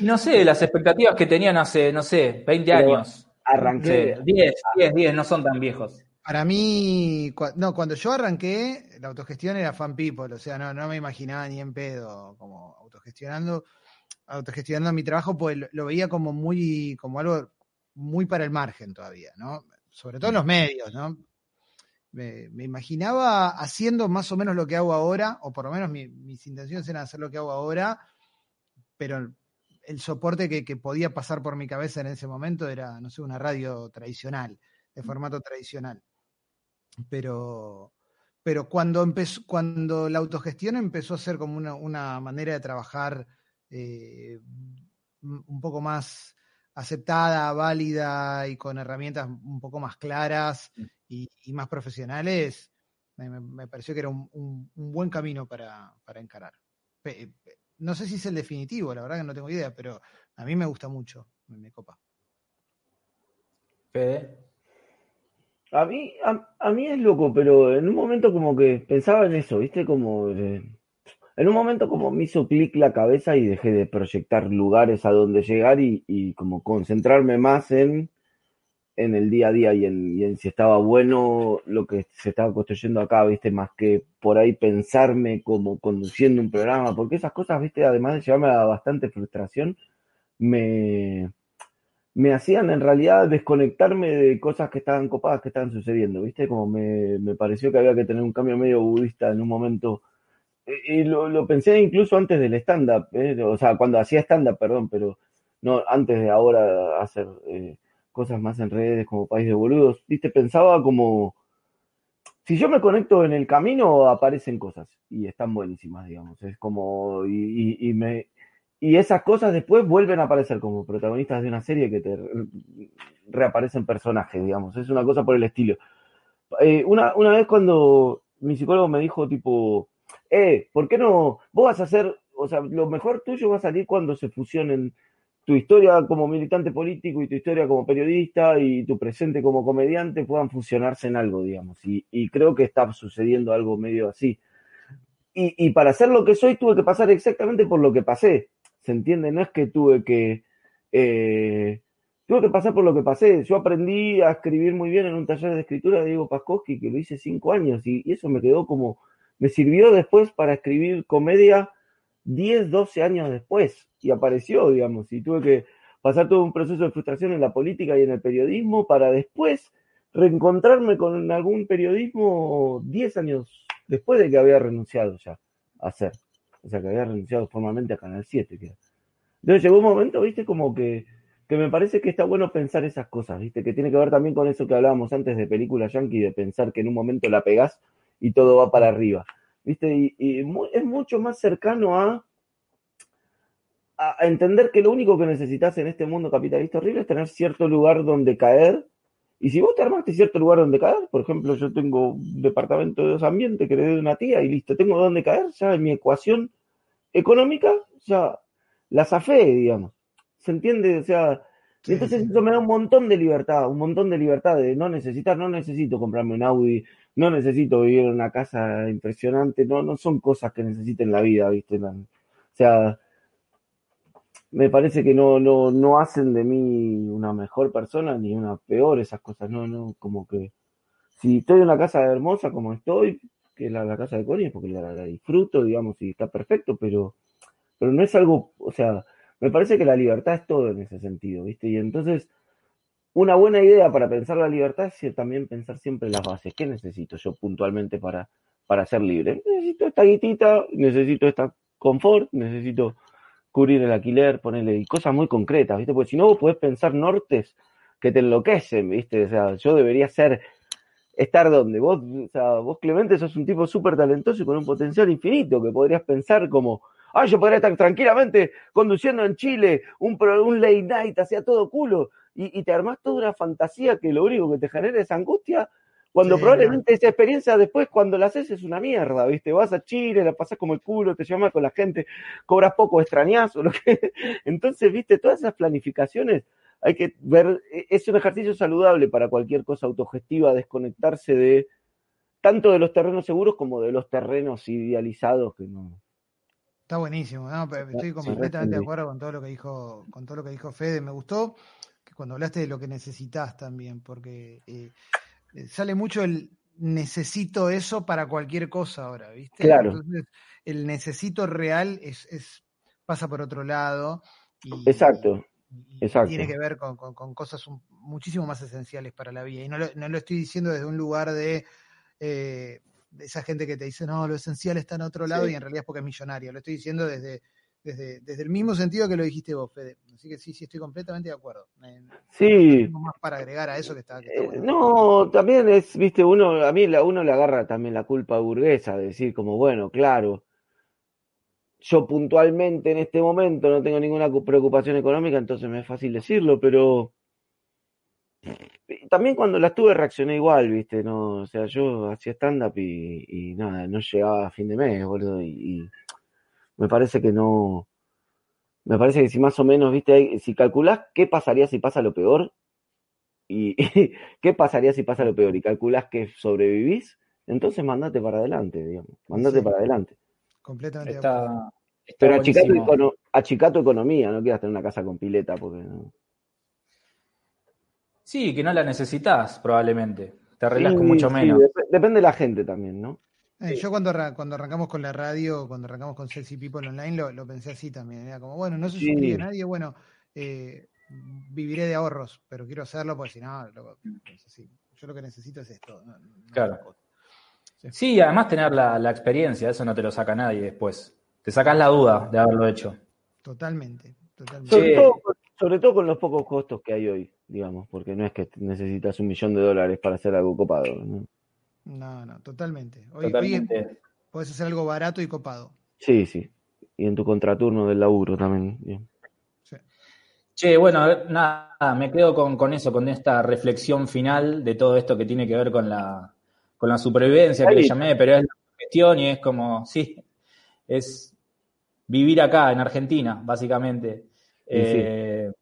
A: No sé, las expectativas que tenían hace, no sé, 20
B: Pero
A: años.
B: Arranqué.
A: 10, 10, 10, no son tan viejos.
C: Para mí, cu- no, cuando yo arranqué, la autogestión era fan people, o sea, no, no me imaginaba ni en pedo como autogestionando, autogestionando mi trabajo, pues lo, lo veía como muy, como algo muy para el margen todavía, ¿no? Sobre todo en los medios, ¿no? Me, me imaginaba haciendo más o menos lo que hago ahora, o por lo menos mi- mis intenciones eran hacer lo que hago ahora, pero el, el soporte que, que podía pasar por mi cabeza en ese momento era, no sé, una radio tradicional, de formato tradicional pero, pero cuando, empezó, cuando la autogestión empezó a ser como una, una manera de trabajar eh, un poco más aceptada, válida y con herramientas un poco más claras y, y más profesionales, me, pareció que era un, un, un buen camino para, para encarar. Pe, pe, no sé si es el definitivo, la verdad que no tengo idea, pero a mí me gusta mucho, me, me copa.
A: Fede.
B: A mí, a, a, mí es loco, pero en un momento como que pensaba en eso, ¿viste? Como eh, en un momento como me hizo clic la cabeza y dejé de proyectar lugares a donde llegar y, y como concentrarme más en, en el día a día y en, si estaba bueno lo que se estaba construyendo acá, ¿viste? Más que por ahí pensarme como conduciendo un programa, porque esas cosas, ¿viste? Además de llevarme a bastante frustración, me me hacían en realidad desconectarme de cosas que estaban copadas, que estaban sucediendo, ¿viste? Como me, me pareció que había que tener un cambio medio budista en un momento. Y lo, lo pensé incluso antes del stand-up, ¿eh? o sea, cuando hacía stand-up, perdón, pero no antes de ahora hacer eh, cosas más en redes como País de Boludos, ¿viste? Pensaba como, si yo me conecto en el camino, aparecen cosas y están buenísimas, digamos. Es como, y, y, me, y esas cosas después vuelven a aparecer como protagonistas de una serie que te reaparecen personajes, digamos. Es una cosa por el estilo. Eh, una, una vez cuando mi psicólogo me dijo, tipo, eh, ¿por qué no? Vos vas a hacer, o sea, lo mejor tuyo va a salir cuando se fusionen tu historia como militante político y tu historia como periodista y tu presente como comediante puedan fusionarse en algo, digamos. Y, creo que está sucediendo algo medio así. Y, para ser lo que soy tuve que pasar exactamente por lo que pasé. ¿Se entiende? No es que tuve que... Eh, tuve que pasar por lo que pasé. Yo aprendí a escribir muy bien en un taller de escritura de Diego Paskowski, que lo hice cinco años, y eso me quedó como... Me sirvió después para escribir comedia 10, 12 años después y apareció, digamos, y tuve que pasar todo un proceso de frustración en la política y en el periodismo para después reencontrarme con algún periodismo 10 años después de que había renunciado ya a hacer. O sea, que había renunciado formalmente a Canal 7. Que... Entonces llegó un momento, viste, como que, que me parece que está bueno pensar esas cosas, viste, que tiene que ver también con eso que hablábamos antes de película yankee, de pensar que en un momento la pegás y todo va para arriba. ¿viste? Y, y muy, es mucho más cercano a, a, entender que lo único que necesitas en este mundo capitalista horrible es tener cierto lugar donde caer. Y si vos te armaste cierto lugar donde caer, por ejemplo, yo tengo un departamento de dos ambientes que le de una tía y listo, tengo donde caer, ya en mi ecuación económica, ya la zafé, digamos. ¿Se entiende? O sea, Entonces eso me da un montón de libertad, un montón de libertad de no necesitar, no necesito comprarme un Audi, no necesito vivir en una casa impresionante, no, no son cosas que necesite en la vida, ¿viste? O sea, me parece que no, no, no hacen de mí una mejor persona ni una peor esas cosas, no, no, como que si estoy en una casa hermosa como estoy, que es la, la casa de Connie, porque la, la disfruto, digamos, y está perfecto, pero, pero no es algo, o sea, me parece que la libertad es todo en ese sentido, ¿viste? Y entonces, una buena idea para pensar la libertad es también pensar siempre las bases. ¿Qué necesito yo puntualmente para, para ser libre? Necesito esta guitita, necesito esta confort, necesito cubrir el alquiler, ponerle cosas muy concretas, ¿viste? Porque si no, vos podés pensar nortes que te enloquecen, ¿viste? O sea, yo debería ser, estar donde vos, o sea, vos Clemente sos un tipo súper talentoso y con un potencial infinito, que podrías pensar como, ah, yo podría estar tranquilamente conduciendo en Chile un, un late night hacia todo culo y, y, te armás toda una fantasía que lo único que te genera es angustia, cuando sí, probablemente esa experiencia después cuando la haces es una mierda, ¿viste? Vas a Chile, la pasas como el culo, te llamas con la gente, cobras poco, extrañas o lo que... [laughs] Entonces, ¿viste? Todas esas planificaciones hay que ver, es un ejercicio saludable para cualquier cosa autogestiva, desconectarse de tanto de los terrenos seguros como de los terrenos idealizados que no,
C: Está buenísimo, no, estoy completamente de acuerdo con todo lo que dijo, con todo lo que dijo Fede. Me gustó cuando hablaste de lo que necesitas también, porque eh, sale mucho el necesito eso para cualquier cosa ahora, ¿viste?
B: Claro.
C: Entonces, el necesito real es, es pasa por otro lado.
B: Y, Exacto.
C: Y,
B: Exacto.
C: Tiene que ver con, con, con, cosas muchísimo más esenciales para la vida. Y no lo, no lo estoy diciendo desde un lugar de eh, esa gente que te dice, no, lo esencial está en otro lado sí. y en realidad es porque es millonario. Lo estoy diciendo desde, desde, desde el mismo sentido que lo dijiste vos, Fede. Así que sí, sí, estoy completamente de acuerdo.
B: Sí.
C: No tengo más para agregar a eso que está. Que
B: está bueno. eh, no, también es, viste, uno, a mí la, uno le agarra también la culpa burguesa, de decir como, bueno, claro, yo puntualmente en este momento no tengo ninguna preocupación económica, entonces me es fácil decirlo, pero también cuando las tuve reaccioné igual, viste, no, o sea, yo hacía stand-up y, y, nada, no llegaba a fin de mes, boludo, y, y, me parece que no, me parece que si más o menos, viste, si calculás qué pasaría si pasa lo peor, y, [laughs] qué pasaría si pasa lo peor, y calculás que sobrevivís, entonces mandate para adelante, digamos, mandate sí. para adelante.
C: Completamente.
A: Está,
B: está Pero achicá tu, achicá tu economía, no quieras tener una casa con pileta, porque no.
A: Sí, que no la necesitas probablemente. Te arreglas sí, con mucho menos.
B: Depende de la gente también, ¿no?
C: Eh, yo cuando, cuando arrancamos con la radio, cuando arrancamos con Sexy People Online, lo, lo pensé así también. Era como, bueno, no se suscribe nadie, bueno, eh, viviré de ahorros, pero quiero hacerlo porque si no, yo lo que necesito es esto.
A: claro. Sí. además tener la, experiencia, eso no te lo saca nadie después. Te sacas la duda de haberlo hecho.
C: Totalmente, totalmente.
B: Sobre, todo, con los pocos costos que hay hoy, digamos, porque no es que necesitas un millón de dólares para hacer algo copado.
C: No, no, totalmente. Hoy, totalmente. puedes hacer algo barato y copado.
B: Sí, sí. Y en tu contraturno del laburo también. Bien.
A: Che, bueno, nada, me quedo con, eso, con esta reflexión final de todo esto que tiene que ver con la, con la supervivencia que le llamé, pero es la gestión y es como, sí, es vivir acá en Argentina, básicamente. Eh,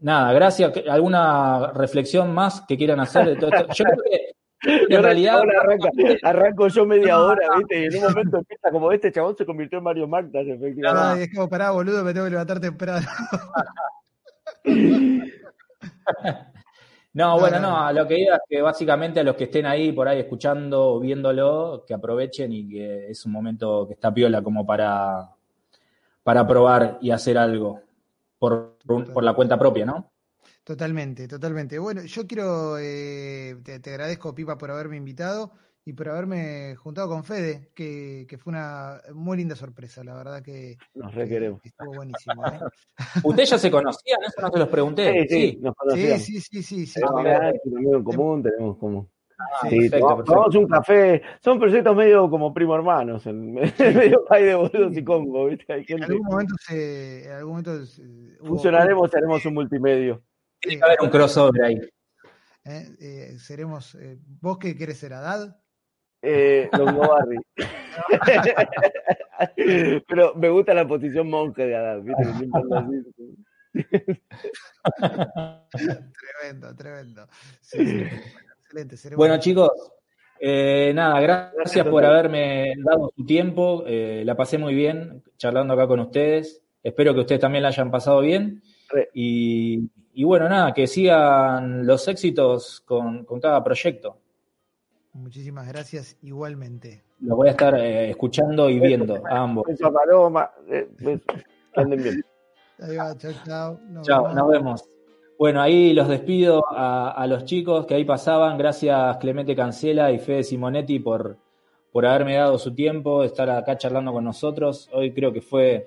A: nada, gracias. ¿Alguna reflexión más que quieran hacer de todo esto? Yo creo que [laughs] en realidad. [laughs]
B: arranco yo media hora, ¿viste? Y en un momento empieza como este chabón se convirtió en Mario Magdas, efectivamente.
C: Ay, es como, pará, boludo, me tengo que levantar temprano. [laughs]
A: No, bueno, no, lo que digo es que básicamente a los que estén ahí por ahí escuchando o viéndolo, que aprovechen y que es un momento que está piola como para, para probar y hacer algo por, por la cuenta propia, ¿no?
C: Totalmente, totalmente. Bueno, yo quiero, eh, te, agradezco, Pipa, por haberme invitado y por haberme juntado con Fede, que, fue una muy linda sorpresa, la verdad que
B: nos requeremos.
C: Estuvo buenísimo. ¿eh? [laughs]
A: ¿Ustedes ya se conocían? Eso no se los pregunté.
B: Sí, sí, nos
C: sí, sí, sí, sí, sí.
B: en común, tenemos como. Ah, sí, tomamos un café, son proyectos medio como primo hermanos, en [laughs] medio país de boludos y Congo, ¿viste?
C: En algún momento se, en algún momento
B: funcionaremos, haremos un multimedio.
A: Tiene que haber un crossover ahí.
C: Eh, eh, seremos, eh, ¿vos qué querés ser, Adad?
B: Eh, Longobardi. [laughs] [laughs] Pero me gusta la posición monje de Adán, [laughs]
C: tremendo, tremendo. excelente.
A: Bueno, chicos, eh, nada, gracias por haberme dado su tiempo. Eh, la pasé muy bien charlando acá con ustedes. Espero que ustedes también la hayan pasado bien. Y, bueno, nada, que sigan los éxitos con cada proyecto.
C: Muchísimas gracias igualmente.
A: Lo voy a estar eh, escuchando y viendo a ambos.
B: Eso, paloma. Eh, [laughs] anden bien.
C: chao, chao.
A: chao, nos vemos. Bueno, ahí los despido a, los chicos que ahí pasaban. Gracias Clemente Cancela y Fede Simonetti por, por haberme dado su tiempo, estar acá charlando con nosotros. Hoy creo que fue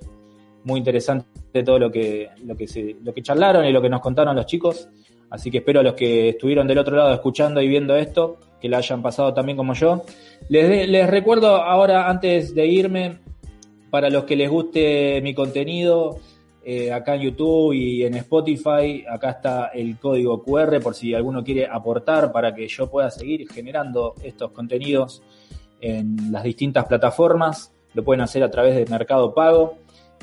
A: muy interesante todo lo que, lo que, lo que charlaron y lo que nos contaron los chicos. Así que espero a los que estuvieron del otro lado escuchando y viendo esto, que la hayan pasado también como yo. Les, les recuerdo ahora, antes de irme, para los que les guste mi contenido, eh, acá en YouTube y en Spotify, acá está el código QR por si alguno quiere aportar para que yo pueda seguir generando estos contenidos en las distintas plataformas. Lo pueden hacer a través de Mercado Pago.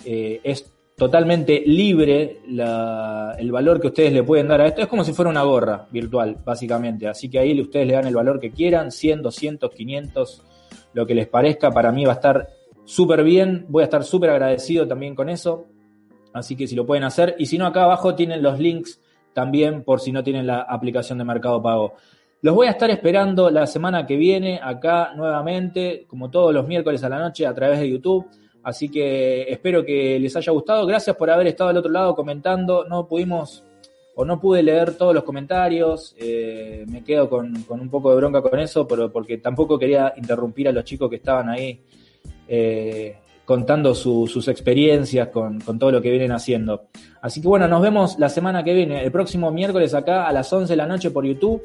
A: Eh, es totalmente libre el valor que ustedes le pueden dar a esto. Es como si fuera una gorra virtual, básicamente. Así que ahí ustedes le dan el valor que quieran, 100, 200, 500, lo que les parezca. Para mí va a estar súper bien. Voy a estar súper agradecido también con eso. Así que si lo pueden hacer. Y si no, acá abajo tienen los links también por si no tienen la aplicación de Mercado Pago. Los voy a estar esperando la semana que viene acá nuevamente, como todos los miércoles a la noche a través de YouTube. Así que espero que les haya gustado. Gracias por haber estado al otro lado comentando. No pudimos o no pude leer todos los comentarios. Eh, me quedo con, un poco de bronca con eso, pero porque tampoco quería interrumpir a los chicos que estaban ahí eh, contando sus experiencias con, con, todo lo que vienen haciendo. Así que bueno, nos vemos la semana que viene, el próximo miércoles acá a las 11 de la noche por YouTube.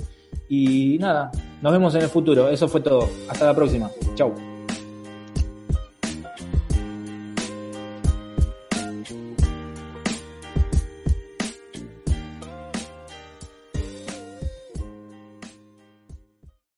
A: Y nada, nos vemos en el futuro. Eso fue todo. Hasta la próxima. Chau.